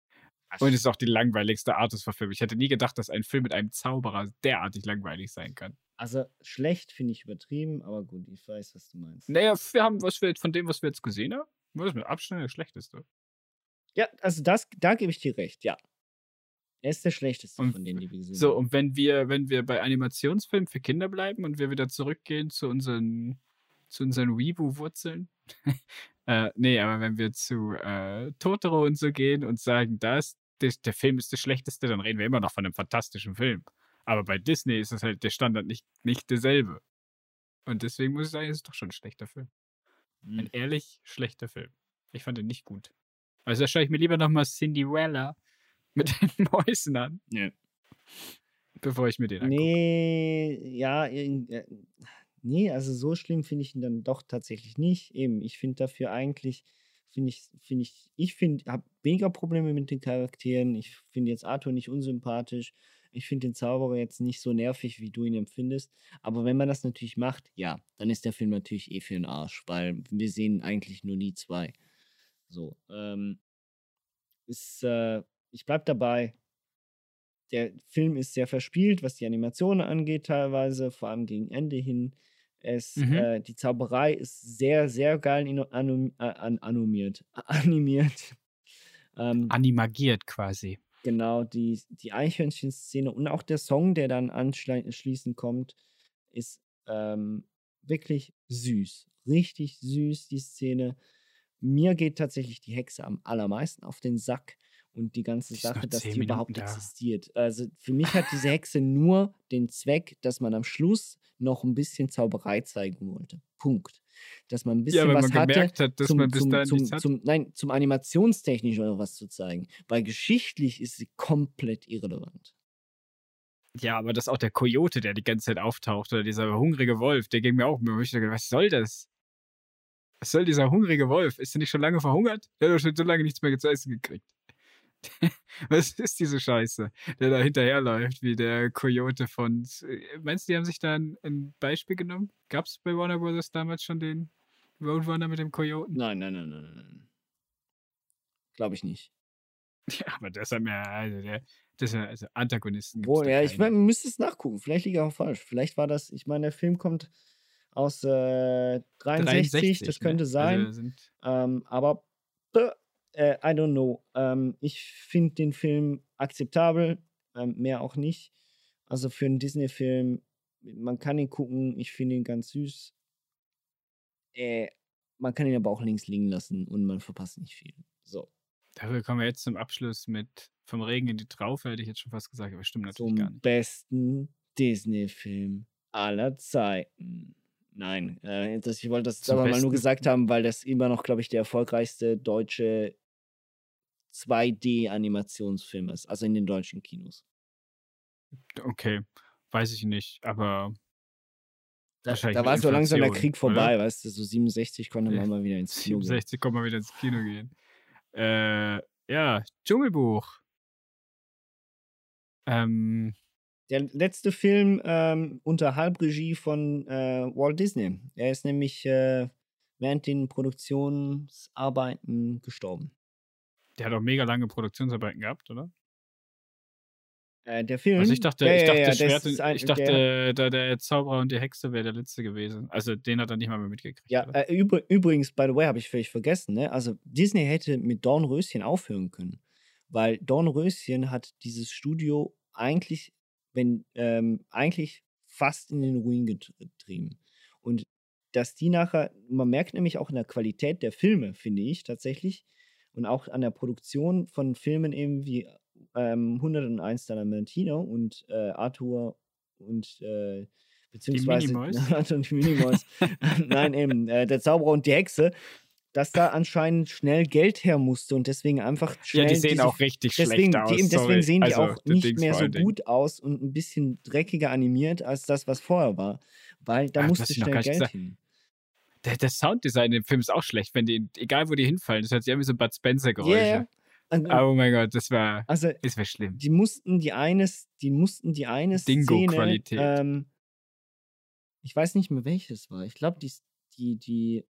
Und es ist auch die langweiligste Artus-Verfilmung. Ich hätte nie gedacht, dass ein Film mit einem Zauberer derartig langweilig sein kann.
Also schlecht finde ich übertrieben, aber gut, ich weiß, was du meinst.
Naja, wir haben, was wir von dem, was wir jetzt gesehen haben, was ist mit Abstand der schlechteste.
Ja, also das, da gebe ich dir recht, ja. Er ist der schlechteste
Und
von denen, die wir gesehen
So,
haben.
und wenn wir, wenn wir bei Animationsfilmen für Kinder bleiben und wir wieder zurückgehen zu unseren, zu unseren Weebu-Wurzeln. äh, nee, aber wenn wir zu äh, Totoro und so gehen und sagen, das, das, der Film ist der schlechteste, dann reden wir immer noch von einem fantastischen Film. Aber bei Disney ist das halt der Standard nicht, nicht derselbe. Und deswegen muss ich sagen, es ist doch schon ein schlechter Film.
Hm.
Ein ehrlich schlechter Film. Ich fand ihn nicht gut. Also da schaue ich mir lieber nochmal Cinderella mit den Mäusen an.
Nee.
Bevor ich mir den angucke.
Nee, ja, äh, nee, also so schlimm finde ich ihn dann doch tatsächlich nicht. Eben, ich finde dafür eigentlich, finde ich, finde ich, ich finde, habe weniger Probleme mit den Charakteren. Ich finde jetzt Arthur nicht unsympathisch. Ich finde den Zauberer jetzt nicht so nervig, wie du ihn empfindest. Aber wenn man das natürlich macht, ja, dann ist der Film natürlich eh für den Arsch, weil wir sehen eigentlich nur die zwei. So, ähm, ist, äh, ich bleib dabei. Der Film ist sehr verspielt, was die Animationen angeht, teilweise, vor allem gegen Ende hin. Es,
Mhm.
äh, die Zauberei ist sehr, sehr geil ino- anum, äh, an, animiert. Animiert. Ähm,
Animagiert quasi.
Genau, die, die Eichhörnchen-Szene und auch der Song, der dann anschließend kommt, ist ähm, wirklich süß. Richtig süß, die Szene. Mir geht tatsächlich die Hexe am allermeisten auf den Sack und die ganze
Die
Sache, dass die überhaupt
Minuten da.
existiert. Also für mich hat diese Hexe nur den Zweck, dass man am Schluss noch ein bisschen Zauberei zeigen wollte. Punkt. Dass man ein bisschen
Ja,
was
man
hatte,
gemerkt hat, dass
zum,
man bis
zum,
dahin
zum,
nichts hat.
zum, nein, zum animationstechnisch oder was zu zeigen. Weil geschichtlich ist sie komplett irrelevant.
Ja, aber dass auch der Kojote, der die ganze Zeit auftaucht, oder dieser hungrige Wolf, der ging mir auch mir. was soll das? Was soll dieser hungrige Wolf? Ist er nicht schon lange verhungert? Der hat doch schon so lange nichts mehr zu essen gekriegt. was ist diese Scheiße, der da hinterherläuft, wie der Kojote von. Meinst du, die haben sich da ein, ein Beispiel genommen? Gab es bei Warner Brothers damals schon den Roadrunner mit dem Kojoten?
Nein, nein, nein, nein, nein. Glaube ich nicht.
Ja, aber das hat mir, also der, das ja, also Antagonisten. da
ja, ich
keine.
mein, müsste es nachgucken. Vielleicht liege ich auch falsch. Vielleicht war das, ich meine, der Film kommt aus äh, 63,
63,
das
ne?
könnte
Also
sein.
sind-
ähm, aber äh, I don't know. Ähm, ich finde den Film akzeptabel, ähm, mehr auch nicht. Also für einen Disney-Film, man kann ihn gucken, ich finde ihn ganz süß. Äh, man kann ihn aber auch links liegen lassen und man verpasst nicht viel. So.
Dafür kommen wir jetzt zum Abschluss mit Vom Regen in die Traufe, hätte ich jetzt schon fast gesagt, aber stimmt natürlich gar
zum
nicht.
besten Disney-Film aller Zeiten. Nein, äh, das, ich wollte das aber mal nur gesagt haben, weil das immer noch, glaube ich, der erfolgreichste deutsche 2D-Animationsfilm ist, also in den deutschen Kinos.
Okay, weiß ich nicht, aber
Da, da war so langsam der Krieg vorbei,
oder?
weißt du, so 67 konnte man mal wieder ins Kino gehen.
67 kommen wir wieder ins Kino gehen. Äh, ja, Dschungelbuch. Ähm,
Der letzte Film ähm, unter Halbregie von äh, Walt Disney. Er ist nämlich äh, während den Produktionsarbeiten gestorben.
Der hat auch mega lange Produktionsarbeiten gehabt, oder?
Äh, der Film.
Also ich dachte,
Ja,
ich dachte,
ja,
Schwert
ist
und,
ein-
ich
der-
dachte, da der Zauberer und die Hexe wäre der letzte gewesen. Also den hat er nicht mal mehr mitgekriegt.
Ja, äh, übr übrigens, by the way, habe ich völlig vergessen, ne? Also Disney hätte mit Dornröschen aufhören können. Weil Dornröschen hat dieses Studio eigentlich, wenn, ähm, eigentlich fast in den Ruin get- getrieben. Und dass die nachher, man merkt nämlich auch in der Qualität der Filme, finde ich tatsächlich, und auch an der Produktion von Filmen eben wie ähm, 101 Dalmatiner und äh, Arthur und äh, beziehungsweise
Minimoys?
Arthur und die Minimoys. Nein, eben, äh, der Zauberer und die Hexe, dass da anscheinend schnell Geld her musste und deswegen einfach schnell.
Ja, die sehen
diese-
auch richtig
deswegen,
schlecht aus.
Die, eben, deswegen sehen die
also,
auch
die
nicht
Dings
mehr so gut aus und ein bisschen dreckiger animiert als das, was vorher war. Weil da
Ach,
musste schnell Geld
gesagt-
hin.
Der, der Sounddesign im Film ist auch schlecht, wenn die, egal wo die hinfallen, das hört sich an wie so Bud Spencer-Geräusche.
Und-
Oh mein Gott, das war,
Also,
das wäre schlimm.
die mussten die eines, die mussten die eine Szene,
Dingo-Qualität.
ähm, ich weiß nicht mehr welches war. Ich glaube, die, die, die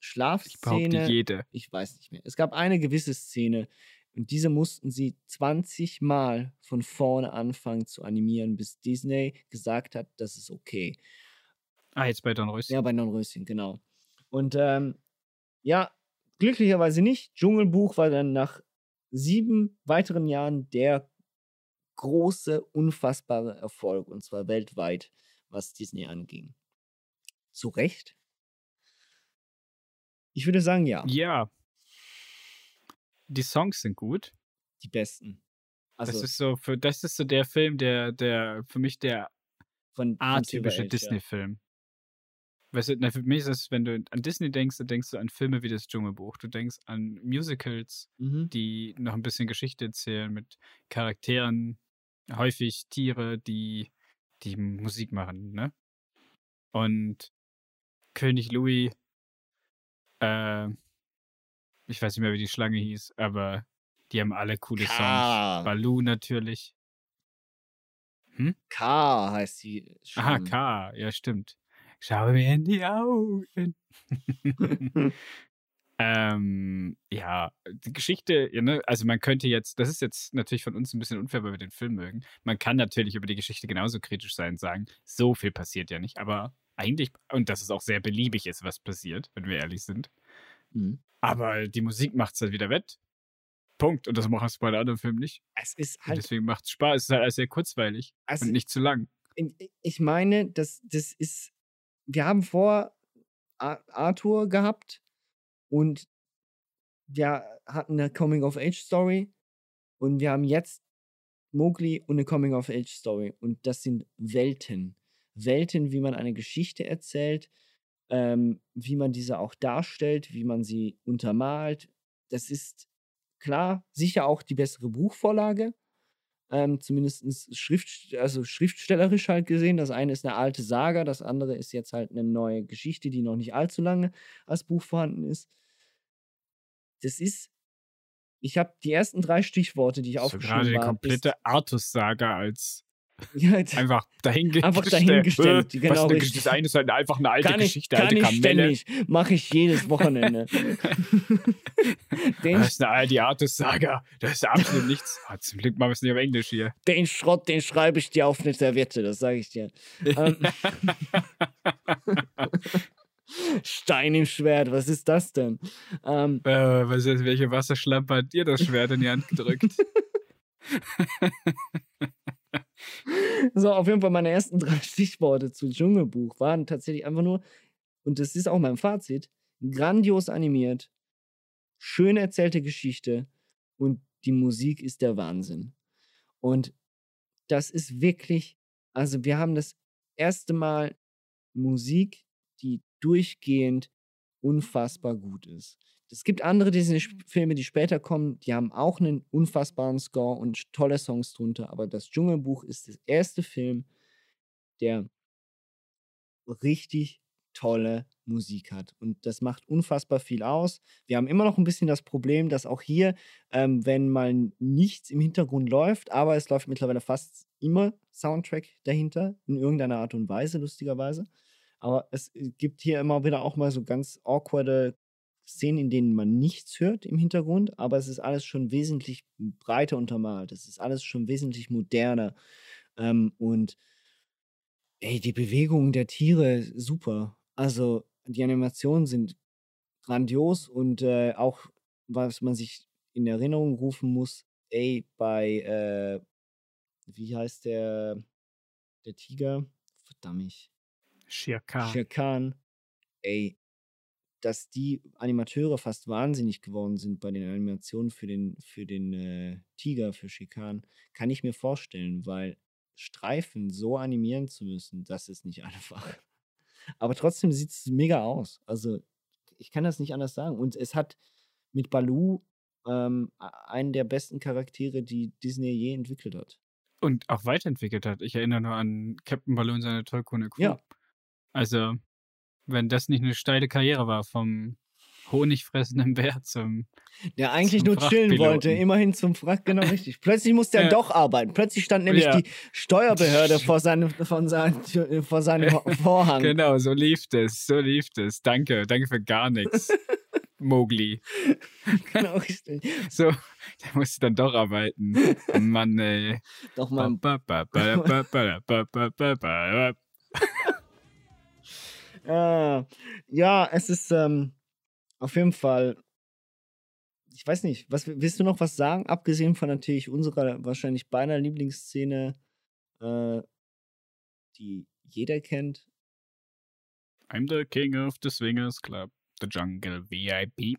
Ich behaupte
Schlafszene.
jede.
Ich weiß nicht mehr. Es gab eine gewisse Szene und diese mussten sie 20 Mal von vorne anfangen zu animieren, bis Disney gesagt hat, das ist okay.
Ah, jetzt bei Dornröschen.
Ja, bei Dornröschen, genau. Und ähm, ja, glücklicherweise nicht. Dschungelbuch war dann nach sieben weiteren Jahren der große, unfassbare Erfolg und zwar weltweit, was Disney anging. Zu Recht? Ich würde sagen, ja,
Ja. Die Songs sind gut.
die besten. Also
das ist so für das ist so der Film, der der für mich der
von,
atypische. Disney-Film. Weißt du, na, für mich ist es, wenn du an Disney denkst, dann denkst du an Filme wie das Dschungelbuch. Du denkst an Musicals,
Mhm.
die noch ein bisschen Geschichte erzählen mit Charakteren, häufig Tiere, die die Musik machen, ne? und König Louis, äh, ich weiß nicht mehr, wie die Schlange hieß, aber die haben alle coole
K.
Songs. Baloo natürlich. Hm?
K heißt die.
Aha,
schon.
K, ja, stimmt. Schau mir in die Augen. ähm, ja, die Geschichte, ne, also man könnte jetzt, das ist jetzt natürlich von uns ein bisschen unfair, weil wir den Film mögen. Man kann natürlich über die Geschichte genauso kritisch sein und sagen, so viel passiert ja nicht, aber eigentlich, und dass es auch sehr beliebig ist, was passiert, wenn wir ehrlich sind.
Mhm.
Aber die Musik macht es halt wieder wett. Punkt. Und das machen es bei den anderen Filmen nicht.
Es ist
Und
halt.
deswegen macht es Spaß. Es ist halt alles sehr kurzweilig
Also-
und nicht zu lang.
ich meine, das, das ist. Wir haben vor Ar- Arthur gehabt und wir hatten eine Coming-of-Age-Story und wir haben jetzt Mowgli und eine Coming-of-Age-Story. Und das sind Welten. Welten, wie man eine Geschichte erzählt, ähm, wie man diese auch darstellt, wie man sie untermalt. Das ist klar sicher auch die bessere Buchvorlage. Ähm, zumindest Schrift, also schriftstellerisch halt gesehen. Das eine ist eine alte Saga, das andere ist jetzt halt eine neue Geschichte, die noch nicht allzu lange als Buch vorhanden ist. Das ist. Ich habe die ersten drei Stichworte, die ich
So gerade
aufgeschrieben
die
habe.
komplette Artus-Saga als
Ja,
einfach dahingestellt.
Einfach dahingestellt,
Äh,
genau
was
richtig.
Eine ist halt einfach eine alte
kann ich,
Geschichte,
kann
alte
ich
Kamelle.
ständig. Mache ich jedes Wochenende.
Das ist eine, die Artus-Saga. Das ist absolut nichts. Ah, zum Glück machen wir es nicht auf Englisch hier.
den Schrott, den schreibe ich dir auf eine Serviette, das sage ich dir. Ähm, Stein im Schwert, was ist das denn? Ähm,
Äh, was ist, welche Wasserschlampe hat dir das Schwert in die Hand gedrückt?
So, auf jeden Fall meine ersten drei Stichworte zu Dschungelbuch waren tatsächlich einfach nur, und das ist auch mein Fazit, grandios animiert, schön erzählte Geschichte und die Musik ist der Wahnsinn. Und das ist wirklich, also wir haben das erste Mal Musik, die durchgehend unfassbar gut ist. Es gibt andere Disney-Filme, die später kommen, die haben auch einen unfassbaren Score und tolle Songs drunter, aber das Dschungelbuch ist der erste Film, der richtig tolle Musik hat. Und das macht unfassbar viel aus. Wir haben immer noch ein bisschen das Problem, dass auch hier, ähm, wenn mal nichts im Hintergrund läuft, aber es läuft mittlerweile fast immer Soundtrack dahinter, in irgendeiner Art und Weise, lustigerweise. Aber es äh, gibt hier immer wieder auch mal so ganz awkwarde Szenen, in denen man nichts hört im Hintergrund, aber es ist alles schon wesentlich breiter untermalt. Es ist alles schon wesentlich moderner. Ähm, und ey, die Bewegungen der Tiere, super. Also die Animationen sind grandios und äh, auch, was man sich in Erinnerung rufen muss, ey, bei, äh, wie heißt der, der Tiger? Verdammt.
Shere Khan,
ey, dass die Animateure fast wahnsinnig geworden sind bei den Animationen für den, für den äh, Tiger, für Khan, kann ich mir vorstellen, weil Streifen so animieren zu müssen, das ist nicht einfach. Aber trotzdem sieht es mega aus. Also, ich kann das nicht anders sagen. Und es hat mit Baloo ähm, einen der besten Charaktere, die Disney je entwickelt hat.
Und auch weiterentwickelt hat. Ich erinnere nur an Captain Baloo und seine tollkühne Crew.
Ja.
Also, wenn das nicht eine steile Karriere war, vom honigfressenden Bär zum.
Der eigentlich
zum
nur chillen wollte, immerhin zum Frack, genau richtig. Plötzlich musste er
Ja.
doch arbeiten. Plötzlich stand nämlich
Ja.
die Steuerbehörde vor seinem, von seinem, vor seinem Vorhang.
Genau, so lief es. So lief es. Danke. Danke für gar nichts. Mowgli.
Genau, richtig.
So, der musste dann doch arbeiten. Mann, ey.
Doch mal. Äh, ja, es ist ähm, auf jeden Fall. Ich weiß nicht, was willst du noch was sagen? Abgesehen von natürlich unserer wahrscheinlich beinahe Lieblingsszene, äh, die jeder kennt.
I'm the king of the swingers club, the jungle VIP.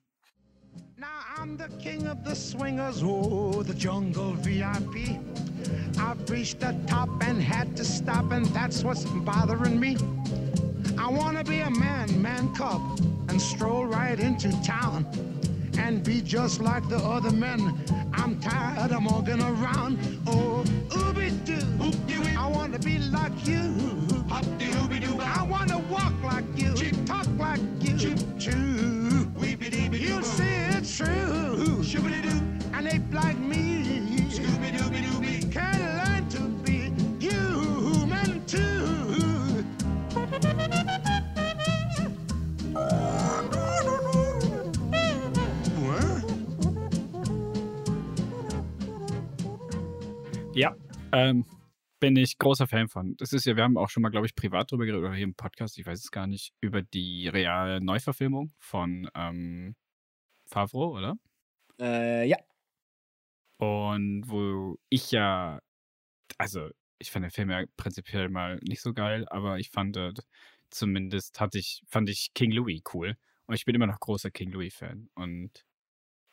Now I'm the king of the swingers, oh, the jungle VIP. I've reached the top and had to stop, and that's what's bothering me. I want to be a man, man cub, and stroll right into town and be just like the other men. I'm tired of walking around. Oh, ooby doo. I want to be like you. Hop de ooby doo. I want to walk like you. Chip. Talk like you. Chip. Choo. You'll see it's true. Shibbity doo. An ape like me
Ähm, bin ich großer Fan von. Das ist ja, wir haben auch schon mal, glaube ich, privat drüber geredet oder hier im Podcast, ich weiß es gar nicht, über die reale Neuverfilmung von ähm, Favreau, oder?
Äh, ja.
Und wo ich ja, also ich fand den Film ja prinzipiell mal nicht so geil, aber ich fand äh, zumindest hatte ich, fand ich King Louis cool. Und ich bin immer noch großer King Louis-Fan. Und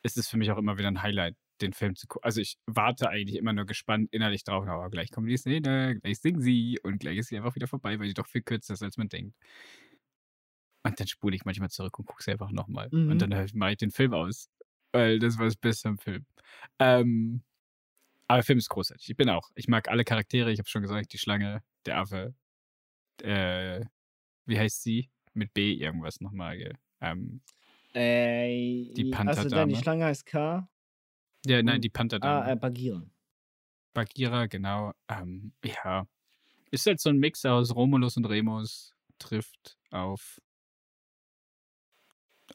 es ist für mich auch immer wieder ein Highlight, den Film zu gucken. Also ich warte eigentlich immer nur gespannt innerlich drauf, aber gleich kommt die Szene, gleich singen sie und gleich ist sie einfach wieder vorbei, weil die doch viel kürzer ist, als man denkt. Und dann spule ich manchmal zurück und gucke sie einfach nochmal.
Mhm.
Und dann halt mache ich den Film aus. Weil das war das Beste am Film. Ähm, aber der Film ist großartig. Ich bin auch. Ich mag alle Charaktere. Ich habe schon gesagt, die Schlange, der Affe, äh, wie heißt sie? Mit B irgendwas nochmal. Ähm,
Äh,
Die
Also dann die. Schlange heißt K.
ja, nein,
Und-
die Pantherdame.
Ah, äh, Bagheera.
Bagheera, genau. Ähm, ja. Ist halt so ein Mix aus Romulus und Remus trifft auf,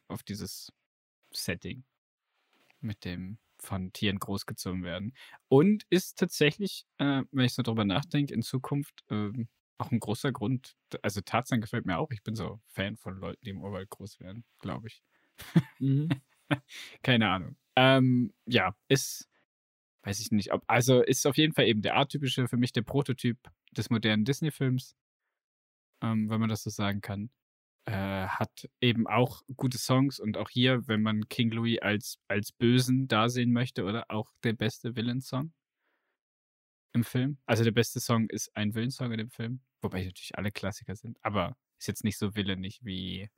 auf dieses Setting mit dem von Tieren großgezogen werden. Und ist tatsächlich, äh, wenn ich so drüber nachdenke, in Zukunft ähm, auch ein großer Grund. Also Tarzan gefällt mir auch. Ich bin so Fan von Leuten, die im Urwald groß werden, glaube ich.
Mhm.
Keine Ahnung. Ähm, ja, ist, weiß ich nicht, ob, also ist auf jeden Fall eben der atypische, für mich der Prototyp des modernen Disney-Films, ähm, wenn man das so sagen kann. Äh, hat eben auch gute Songs und auch hier, wenn man King Louis als, als Bösen da sehen möchte, oder auch der beste Villain-Song im Film. Also der beste Song ist ein Villain-Song in dem Film, wobei natürlich alle Klassiker sind, aber ist jetzt nicht so villainig wie,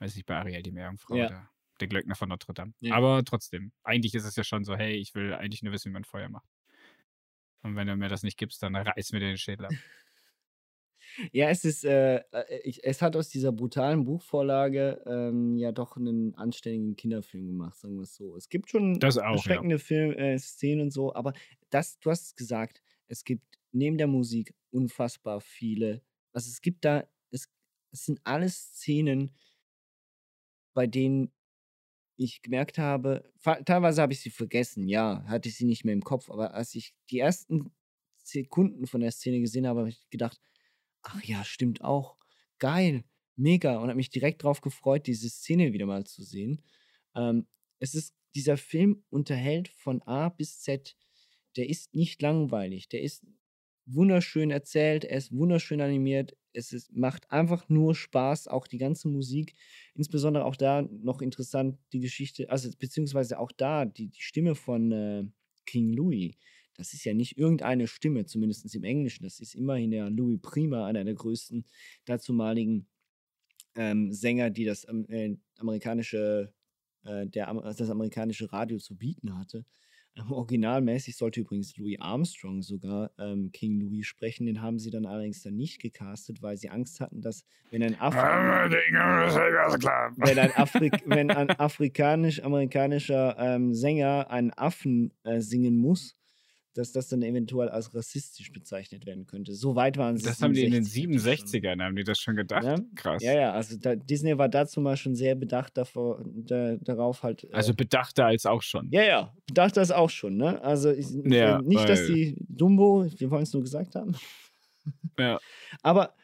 weiß nicht, bei Ariel die Meerjungfrau
Ja.
oder der Glöckner von Notre Dame.
Ja.
Aber trotzdem, eigentlich ist es ja schon so, hey, ich will eigentlich nur wissen, wie man Feuer macht. Und wenn du mir das nicht gibst, dann reiß mir den Schädel ab.
Ja, es ist, äh, äh, ich, es hat aus dieser brutalen Buchvorlage ähm, ja doch einen anständigen Kinderfilm gemacht, sagen wir es so. Es gibt schon
Das auch, ja.
erschreckende Film, äh, Szenen und so, aber das, du hast es gesagt, es gibt neben der Musik unfassbar viele, also es gibt da, es, es sind alles Szenen, bei denen ich gemerkt habe, teilweise habe ich sie vergessen, ja, hatte ich sie nicht mehr im Kopf, aber als ich die ersten Sekunden von der Szene gesehen habe, habe ich gedacht, ach ja, stimmt auch, geil, mega und habe mich direkt darauf gefreut, diese Szene wieder mal zu sehen. Ähm, es ist, dieser Film unterhält von A bis Z, der ist nicht langweilig, der ist wunderschön erzählt, er ist wunderschön animiert, es ist, macht einfach nur Spaß, auch die ganze Musik, insbesondere auch da noch interessant die Geschichte, also beziehungsweise auch da die, die Stimme von äh, King Louis, das ist ja nicht irgendeine Stimme, zumindest im Englischen, das ist immerhin der Louis Prima, einer der größten dazumaligen ähm, Sänger, die das ähm, äh, amerikanische, äh, der, Am- das amerikanische Radio zu bieten hatte. Originalmäßig sollte übrigens Louis Armstrong sogar ähm, King Louis sprechen. Den haben sie dann allerdings dann nicht gecastet, weil sie Angst hatten, dass wenn ein, Af wenn ein, Afrik wenn ein afrikanisch-amerikanischer ähm, Sänger einen Affen äh, singen muss, dass das dann eventuell als rassistisch bezeichnet werden könnte. So weit waren sie.
Das haben die in den
67
67ern, haben die das schon gedacht?
Ja?
Krass.
Ja, ja, also da, Disney war dazu mal schon sehr bedacht davor, da, darauf halt. Äh,
Also bedachter als auch schon.
ja, ja, bedacht das auch schon, ne? Also ich,
Ja,
nicht, dass
weil-
die Dumbo, wir wollen es nur gesagt haben.
Ja,
Aber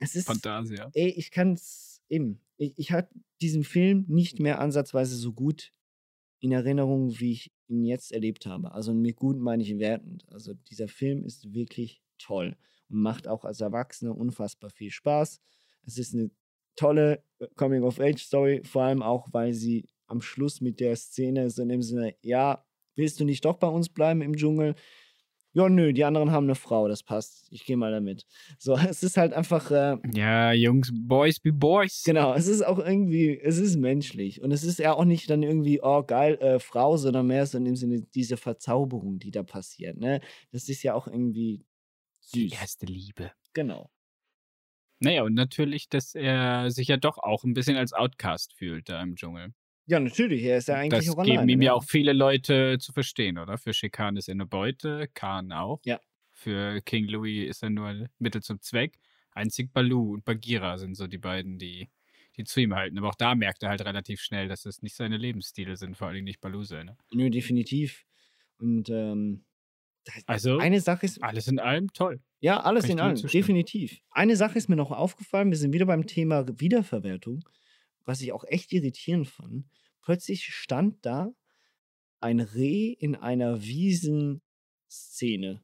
es ist.
Fantasia.
Ey, ich kann es eben. Ich, ich hatte diesen Film nicht mehr ansatzweise so gut in Erinnerung, wie ich ihn jetzt erlebt habe. Also mit gut meine ich wertend. Also dieser Film ist wirklich toll und macht auch als Erwachsener unfassbar viel Spaß. Es ist eine tolle äh, Coming-of-Age-Story, vor allem auch, weil sie am Schluss mit der Szene so in dem Sinne, ja, willst du nicht doch bei uns bleiben im Dschungel? Ja, nö, die anderen haben eine Frau, das passt. Ich gehe mal damit. So, es ist halt einfach. Äh,
Ja, Jungs, Boys be Boys.
Genau, es ist auch irgendwie, es ist menschlich. Und es ist ja auch nicht dann irgendwie, oh geil, äh, Frau, sondern mehr so in dem Sinne diese Verzauberung, die da passiert. Ne? Das ist ja auch irgendwie
Die
süß.
erste Liebe.
Genau.
Naja, und natürlich, dass er sich ja doch auch ein bisschen als Outcast fühlt da im Dschungel.
Ja, natürlich, er ist ja eigentlich
das geben ihm ja auch viele Leute zu verstehen, oder? Für Schikan ist er eine Beute, Khan auch.
Ja.
Für King Louis ist er nur Mittel zum Zweck. Einzig Balu und Bagheera sind so die beiden, die, die zu ihm halten. Aber auch da merkt er halt relativ schnell, dass es nicht seine Lebensstile sind, vor allem nicht Balu seine.
Nö, definitiv. Und ähm,
Also,
Eine Sache ist,
alles in allem toll.
ja, alles
Kann
in allem, definitiv. Eine Sache ist mir noch aufgefallen, wir sind wieder beim Thema Wiederverwertung, was ich auch echt irritierend fand. Plötzlich stand da ein Reh in einer Wiesenszene.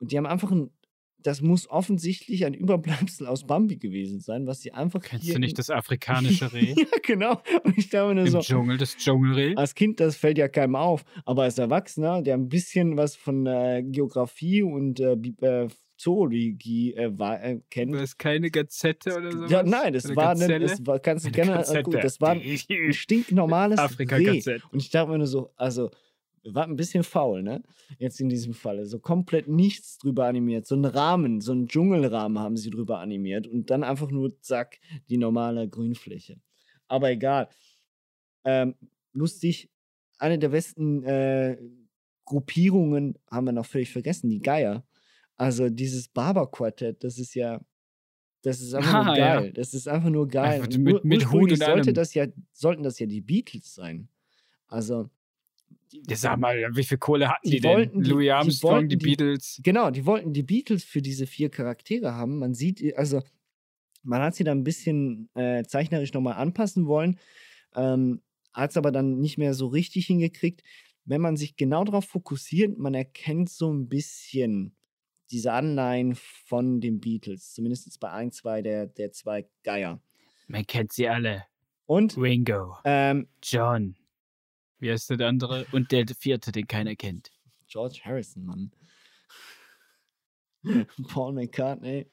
Und die haben einfach ein, das muss offensichtlich ein Überbleibsel aus Bambi gewesen sein, was sie einfach
Kennst du nicht das afrikanische Reh?
ja, genau. Und ich dachte mir
Im
so,
Dschungel, das Dschungelreh?
als Kind, das fällt ja keinem auf, aber als Erwachsener, der ein bisschen was von äh, Geografie und äh, äh, Zoologie äh, war, äh, kennt.
War es keine Gazette oder so?
Ja, nein, das war, eine, das war ganz
Eine
gerne, äh,
Gazette.
gut, das war ein, ein stinknormales Reh.
Afrika-Gazette.
Und ich dachte mir nur so, also, wir waren ein bisschen faul, ne? Jetzt in diesem Falle. So komplett nichts drüber animiert. So einen Rahmen, so einen Dschungelrahmen haben sie drüber animiert und dann einfach nur, zack, die normale Grünfläche. Aber egal. Ähm, lustig, eine der besten äh, Gruppierungen haben wir noch völlig vergessen, die Geier. Also dieses Barber-Quartett, das ist ja, das ist einfach nur
Ah, ja.
geil. Das ist einfach nur geil.
Einfach mit- mit Hut und
sollte das ja, sollten das ja die Beatles sein. Also
Ja, sag mal, wie viel Kohle hatten die,
die wollten
denn?
die-
Louis
die
Armstrong,
wollten
die,
die-
Beatles.
Genau, die wollten die Beatles für diese vier Charaktere haben. Man sieht, also man hat sie da ein bisschen äh, zeichnerisch nochmal anpassen wollen, ähm, hat es aber dann nicht mehr so richtig hingekriegt. Wenn man sich genau darauf fokussiert, man erkennt so ein bisschen diese Anleihen von den Beatles, zumindest bei ein, zwei der, der zwei Geier.
Man kennt sie alle.
Und
Ringo,
ähm,
John. Wie heißt der andere? Und der vierte, den keiner kennt.
George Harrison, Mann. Paul McCartney.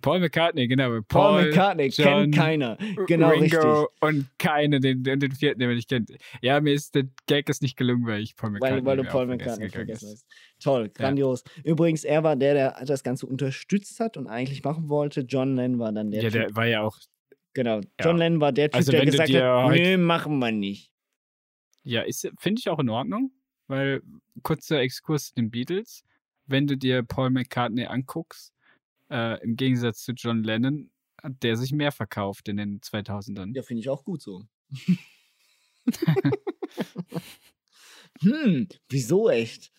Paul McCartney, genau.
Paul, McCartney
John,
kennt keiner. Genau
Ringo
richtig.
und keine, den, den, den vierten, den man nicht kennt. Ja, mir ist der Gag ist nicht gelungen, weil ich Paul McCartney
Weil, weil du Paul McCartney vergessen hast. Toll, grandios. Übrigens, er war der, der das Ganze unterstützt hat und eigentlich machen wollte. John Lennon war dann der
Ja,
Typ.
der war ja auch.
genau, John Lennon war der Typ,
Also
der gesagt hat, nö, machen wir nicht.
Ja, finde ich auch in Ordnung, weil kurzer Exkurs zu den Beatles. Wenn du dir Paul McCartney anguckst, äh, im Gegensatz zu John Lennon, hat der sich mehr verkauft in den 2000ern.
Ja, finde ich auch gut so. hm, wieso echt?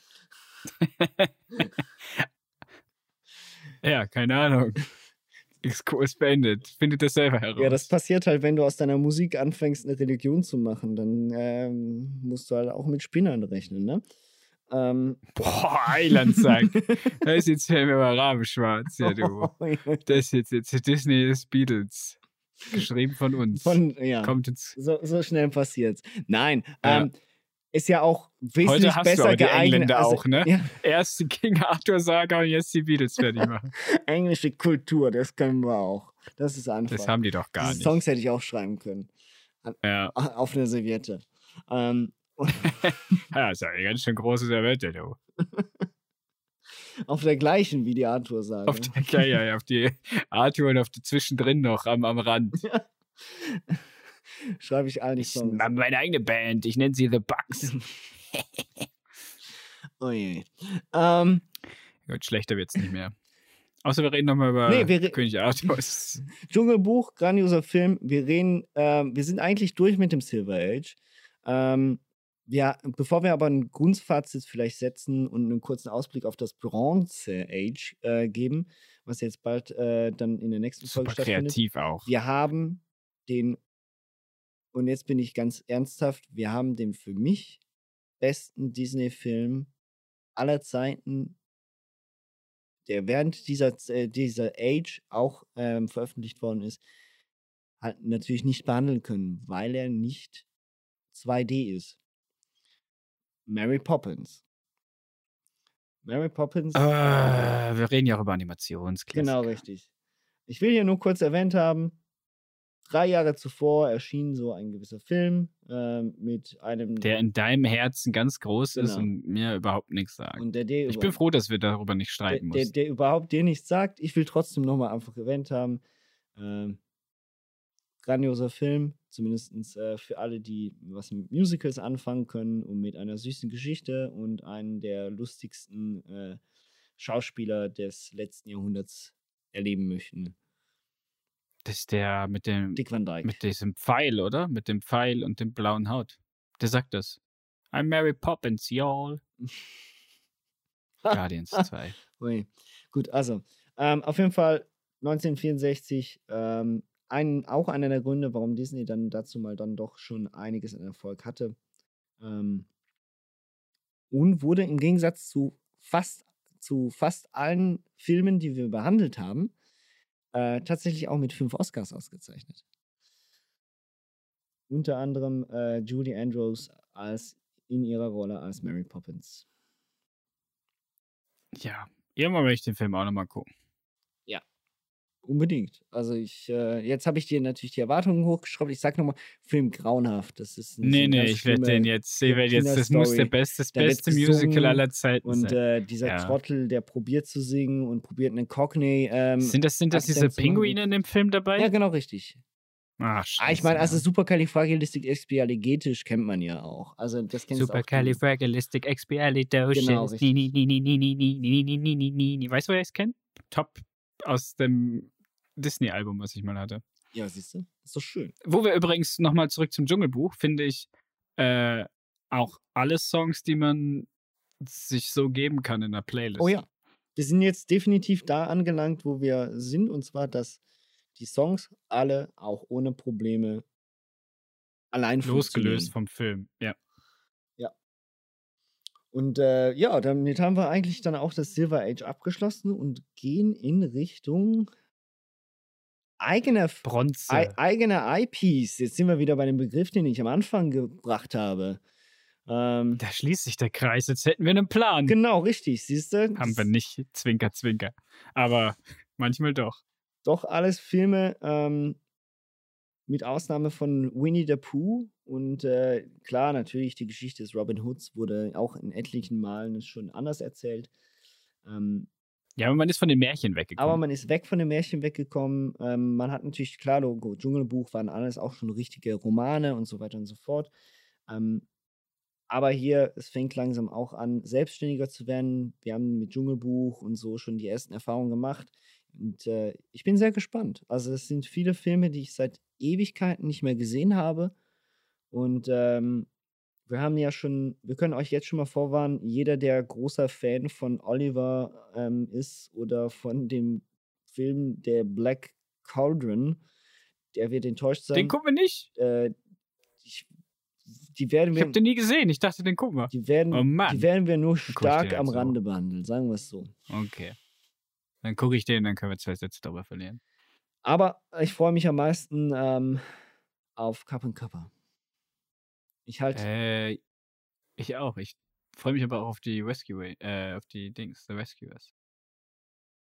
Ja, keine Ahnung. Exkurs beendet. Findet das selber heraus.
Ja, das passiert halt, wenn du aus deiner Musik anfängst, eine Religion zu machen. Dann ähm, musst du halt auch mit Spinnern rechnen, ne? Ähm,
Boah, Eilandsack. da ist jetzt Film über Rabenschwarz, ja du. Das ist jetzt, jetzt Disney ist Beatles. Geschrieben von uns.
Von, ja.
Kommt ins.
So, so schnell passiert's. Nein,
Ja.
ähm, ist ja auch wesentlich
Heute hast du
besser
aber die
geeignet.
Engländer
also,
auch, ne?
Ja,
Erst die King Arthur Saga und jetzt die Beatles fertig machen.
englische Kultur, das können wir auch. Das ist einfach.
Das haben die doch gar
Diese
nicht.
Songs hätte ich auch schreiben können.
Ja.
Auf einer Serviette. Ähm,
ja, ist ja eine ganz schön große Serviette, du.
auf der gleichen wie die Arthur sagen.
Auf die, ja, ja, ja, auf die Arthur und auf die zwischendrin noch am, am Rand.
Schreibe ich all die
Ich
Songs.
meine eigene Band, ich nenne sie The Bugs.
Oh je. Ähm,
Gut, schlechter wird's nicht mehr. Außer wir reden nochmal über
Nee,
König Arthurs.
Dschungelbuch, grandioser Film. Wir reden, ähm, wir sind eigentlich durch mit dem Silver Age. Ähm, ja, bevor wir aber ein Grundfazit vielleicht setzen und einen kurzen Ausblick auf das Bronze Age äh, geben, was jetzt bald äh, dann in der nächsten Folge
Super
stattfindet.
kreativ auch.
Wir haben den, und jetzt bin ich ganz ernsthaft, wir haben den für mich besten Disney-Film aller Zeiten, der während dieser, äh, dieser Age auch ähm, veröffentlicht worden ist, halt natürlich nicht behandeln können, weil er nicht 2D ist. Mary Poppins. Mary Poppins.
Äh, wir reden ja auch über Animationsklassiker.
Genau, richtig. Ich will hier nur kurz erwähnt haben, drei Jahre zuvor erschien so ein gewisser Film ähm, mit einem.
Der in deinem Herzen ganz groß ist
Genau.
und mir überhaupt nichts sagt.
und der, der
Ich bin froh, dass wir darüber nicht
der,
streiten
der,
mussten.
der überhaupt dir nichts sagt. Ich will trotzdem nochmal einfach erwähnt haben. Ähm, grandioser Film, zumindest äh, für alle, die was mit Musicals anfangen können und mit einer süßen Geschichte und einen der lustigsten äh, Schauspieler des letzten Jahrhunderts erleben möchten.
Das ist der mit dem,
Dick Van Dyke.
mit diesem Pfeil, oder? Mit dem Pfeil und dem blauen Haut. Der sagt das. I'm Mary Poppins, y'all. Guardians 2.
Ui. Gut, also, ähm, auf jeden Fall 1964, ähm, ein, auch einer der Gründe, warum Disney dann dazu mal dann doch schon einiges an Erfolg hatte. Ähm, und wurde im Gegensatz zu fast, zu fast allen Filmen, die wir behandelt haben, äh, tatsächlich auch mit fünf Oscars ausgezeichnet. Unter anderem äh, Julie Andrews als in ihrer Rolle als Mary Poppins.
Ja, irgendwann möchte ich den Film auch nochmal gucken.
Unbedingt. Also ich, äh, jetzt habe ich dir natürlich die Erwartungen hochgeschraubt. Ich sag nochmal, Film grauenhaft. Das ist ein
Nee, nee, ich werde den jetzt, ich werde jetzt, das muss der beste, das beste Musical aller Zeiten
und,
sein.
Und äh, dieser
ja.
Trottel, der probiert zu singen und probiert einen Cockney. Ähm,
sind das, sind das diese Pinguine in dem Film dabei?
Ja, genau, richtig.
Ach, scheiße,
ah, ich meine, also Supercalifragilisticexpialigetisch kennt man ja auch. Also das kennst
Supercalifragilisticexpialidocious.
Genau, richtig.
Weißt du, wer es kennt? Top aus dem Disney-Album, was ich mal hatte.
Ja, siehst du? Ist doch schön.
Wo wir übrigens nochmal zurück zum Dschungelbuch, finde ich äh, auch alle Songs, die man sich so geben kann in der Playlist.
Oh ja. Wir sind jetzt definitiv da angelangt, wo wir sind. Und zwar, dass die Songs alle auch ohne Probleme allein
Losgelöst vom Film, ja.
Ja. Und äh, ja, damit haben wir eigentlich dann auch das Silver Age abgeschlossen und gehen in Richtung eigener,
Bronze.
ei- eigener IPs. Jetzt sind wir wieder bei dem Begriff, den ich am Anfang gebracht habe. Ähm,
Da schließt sich der Kreis. Jetzt hätten wir einen Plan.
genau, richtig, siehst du?
Haben wir nicht. Zwinker, zwinker. Aber manchmal doch.
Doch alles Filme ähm, mit Ausnahme von Winnie the Pooh. Und äh, klar, natürlich, die Geschichte des Robin Hoods wurde auch in etlichen Malen schon anders erzählt. Ähm,
Ja, aber man ist von den Märchen weggekommen.
aber man ist weg von den Märchen weggekommen. Ähm, man hat natürlich, klar, Logo, Dschungelbuch waren alles auch schon richtige Romane und so weiter und so fort. Ähm, aber hier, es fängt langsam auch an, selbstständiger zu werden. Wir haben mit Dschungelbuch und so schon die ersten Erfahrungen gemacht. Und äh, ich bin sehr gespannt. Also, es sind viele Filme, die ich seit Ewigkeiten nicht mehr gesehen habe. Und ähm, wir haben ja schon, wir können euch jetzt schon mal vorwarnen, jeder, der großer Fan von Oliver ähm, ist oder von dem Film Der Black Cauldron, der wird enttäuscht sein.
den gucken wir nicht.
Äh, ich, die werden
Ich
wir,
habe den nie gesehen. Ich dachte, den gucken wir.
die werden,
Oh Mann.
die werden wir nur
ich
stark am
auch.
Rande behandeln, sagen wir es so.
Okay. Dann gucke ich den, dann können wir zwei Sätze darüber verlieren.
Aber ich freue mich am meisten ähm, auf Cup and Cupper. Ich halt,
Äh, ich auch. Ich freue mich aber auch auf die Rescue, äh, auf die Dings, The Rescuers.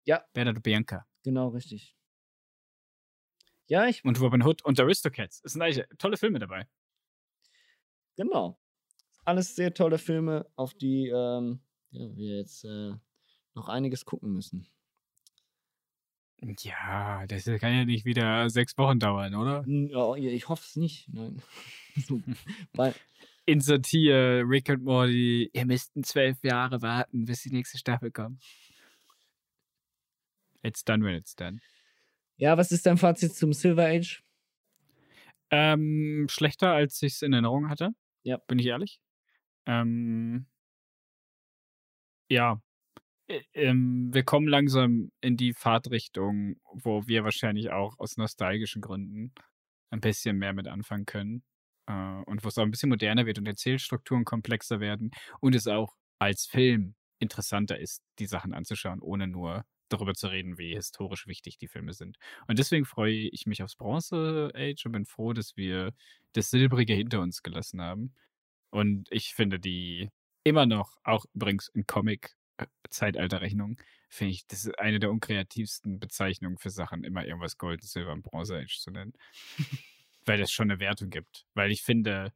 Ja.
Bernard Bianca.
genau richtig. Ja, ich,
Und Robin Hood und Aristocats. Es sind eigentlich tolle Filme dabei.
genau. Alles sehr tolle Filme, auf die ähm, ja, wir jetzt äh, noch einiges gucken müssen.
Ja, das kann ja nicht wieder sechs Wochen dauern, oder?
Ja, ich hoffe es nicht. Nein. So, Weil,
Insert hier Rick und Morty. Ihr müsst zwölf Jahre warten, bis die nächste Staffel kommt. It's done when it's done.
ja, was ist dein Fazit zum Silver Age?
Ähm, schlechter, als ich es in Erinnerung hatte.
Ja.
Bin ich ehrlich. Ähm, ja. Ä- Ähm, wir kommen langsam in die Fahrtrichtung, wo wir wahrscheinlich auch aus nostalgischen Gründen ein bisschen mehr mit anfangen können. Äh, und wo es auch ein bisschen moderner wird und Erzählstrukturen komplexer werden und es auch als Film interessanter ist, die Sachen anzuschauen, ohne nur darüber zu reden, wie historisch wichtig die Filme sind. Und deswegen freue ich mich aufs Bronze Age und bin froh, dass wir das Silbrige hinter uns gelassen haben. Und ich finde die immer noch, auch übrigens in Comic-Zeitalterrechnung, finde ich, das ist eine der unkreativsten Bezeichnungen für Sachen, immer irgendwas Gold, Silber und Bronze Age zu nennen. Weil das schon eine Wertung gibt. Weil ich finde,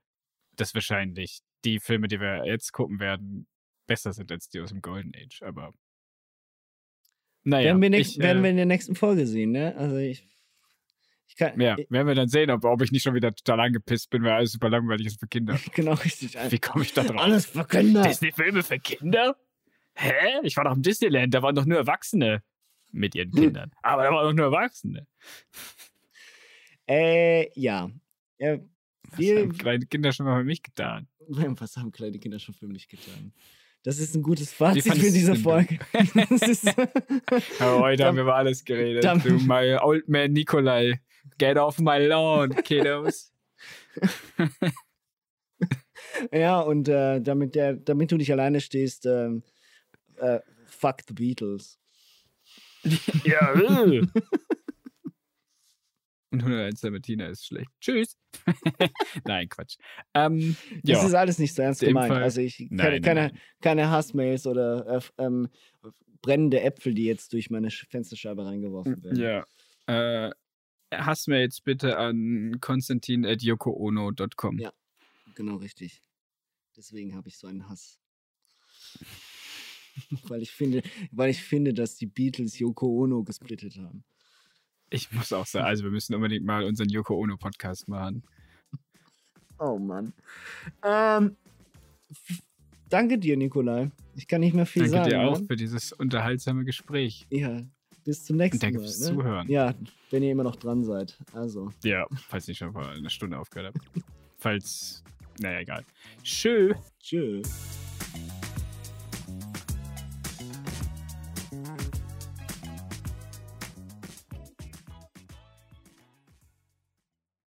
dass wahrscheinlich die Filme, die wir jetzt gucken werden, besser sind als die aus dem Golden Age. Aber naja,
werden, wir nächst,
ich,
werden
äh,
wir in der nächsten Folge sehen, ne? Also ich, ich kann.
Ja,
ich-
werden wir dann sehen, ob, ob ich nicht schon wieder total angepisst bin, weil alles super langweilig ist für Kinder.
Genau richtig.
Wie komme ich da drauf?
Alles für Kinder.
Disney-Filme für Kinder? Hä? Ich war doch im Disneyland, da waren doch nur Erwachsene mit ihren
Hm.
Kindern. Aber da waren doch nur Erwachsene.
Äh, ja. ja
Was haben kleine Kinder schon mal für mich getan?
was haben kleine Kinder schon für mich getan? Das ist ein gutes Fazit
fandest
für diese Folge. Ist,
heute haben wir über alles geredet. Du, my old man Nikolai. Get off my lawn, kiddos.
ja, und äh, damit, der, damit du nicht alleine stehst, ähm, äh, fuck the Beatles.
ja, äh. Und 101 Sabatina ist schlecht. Tschüss. Nein, Quatsch. Ähm,
Das ist alles nicht so ernst gemeint.
Fall-
Also ich keine,
Nein,
keine,
nein.
keine Hassmails oder äh, ähm, brennende Äpfel, die jetzt durch meine Sch- Fensterscheibe reingeworfen werden.
Ja. Äh, Hassmails bitte an konstantin.yokoono.com.
Ja. Genau richtig. Deswegen habe ich so einen Hass. weil ich finde, weil ich finde, dass die Beatles Yoko Ono gesplittet haben.
Ich muss auch sagen, also wir müssen unbedingt mal unseren Yoko Ono Podcast machen.
Oh Mann. Ähm, danke dir, Nikolai. Ich kann nicht mehr viel
Danke
sagen.
dir auch
ne?
für dieses unterhaltsame Gespräch.
Ja, bis zum nächsten
Danke
Mal.
fürs
ne?
Zuhören.
Ja, wenn ihr immer noch dran seid. Also.
Ja, falls ich schon vor einer Stunde aufgehört habe. Falls, naja, egal. Tschö.
Tschö.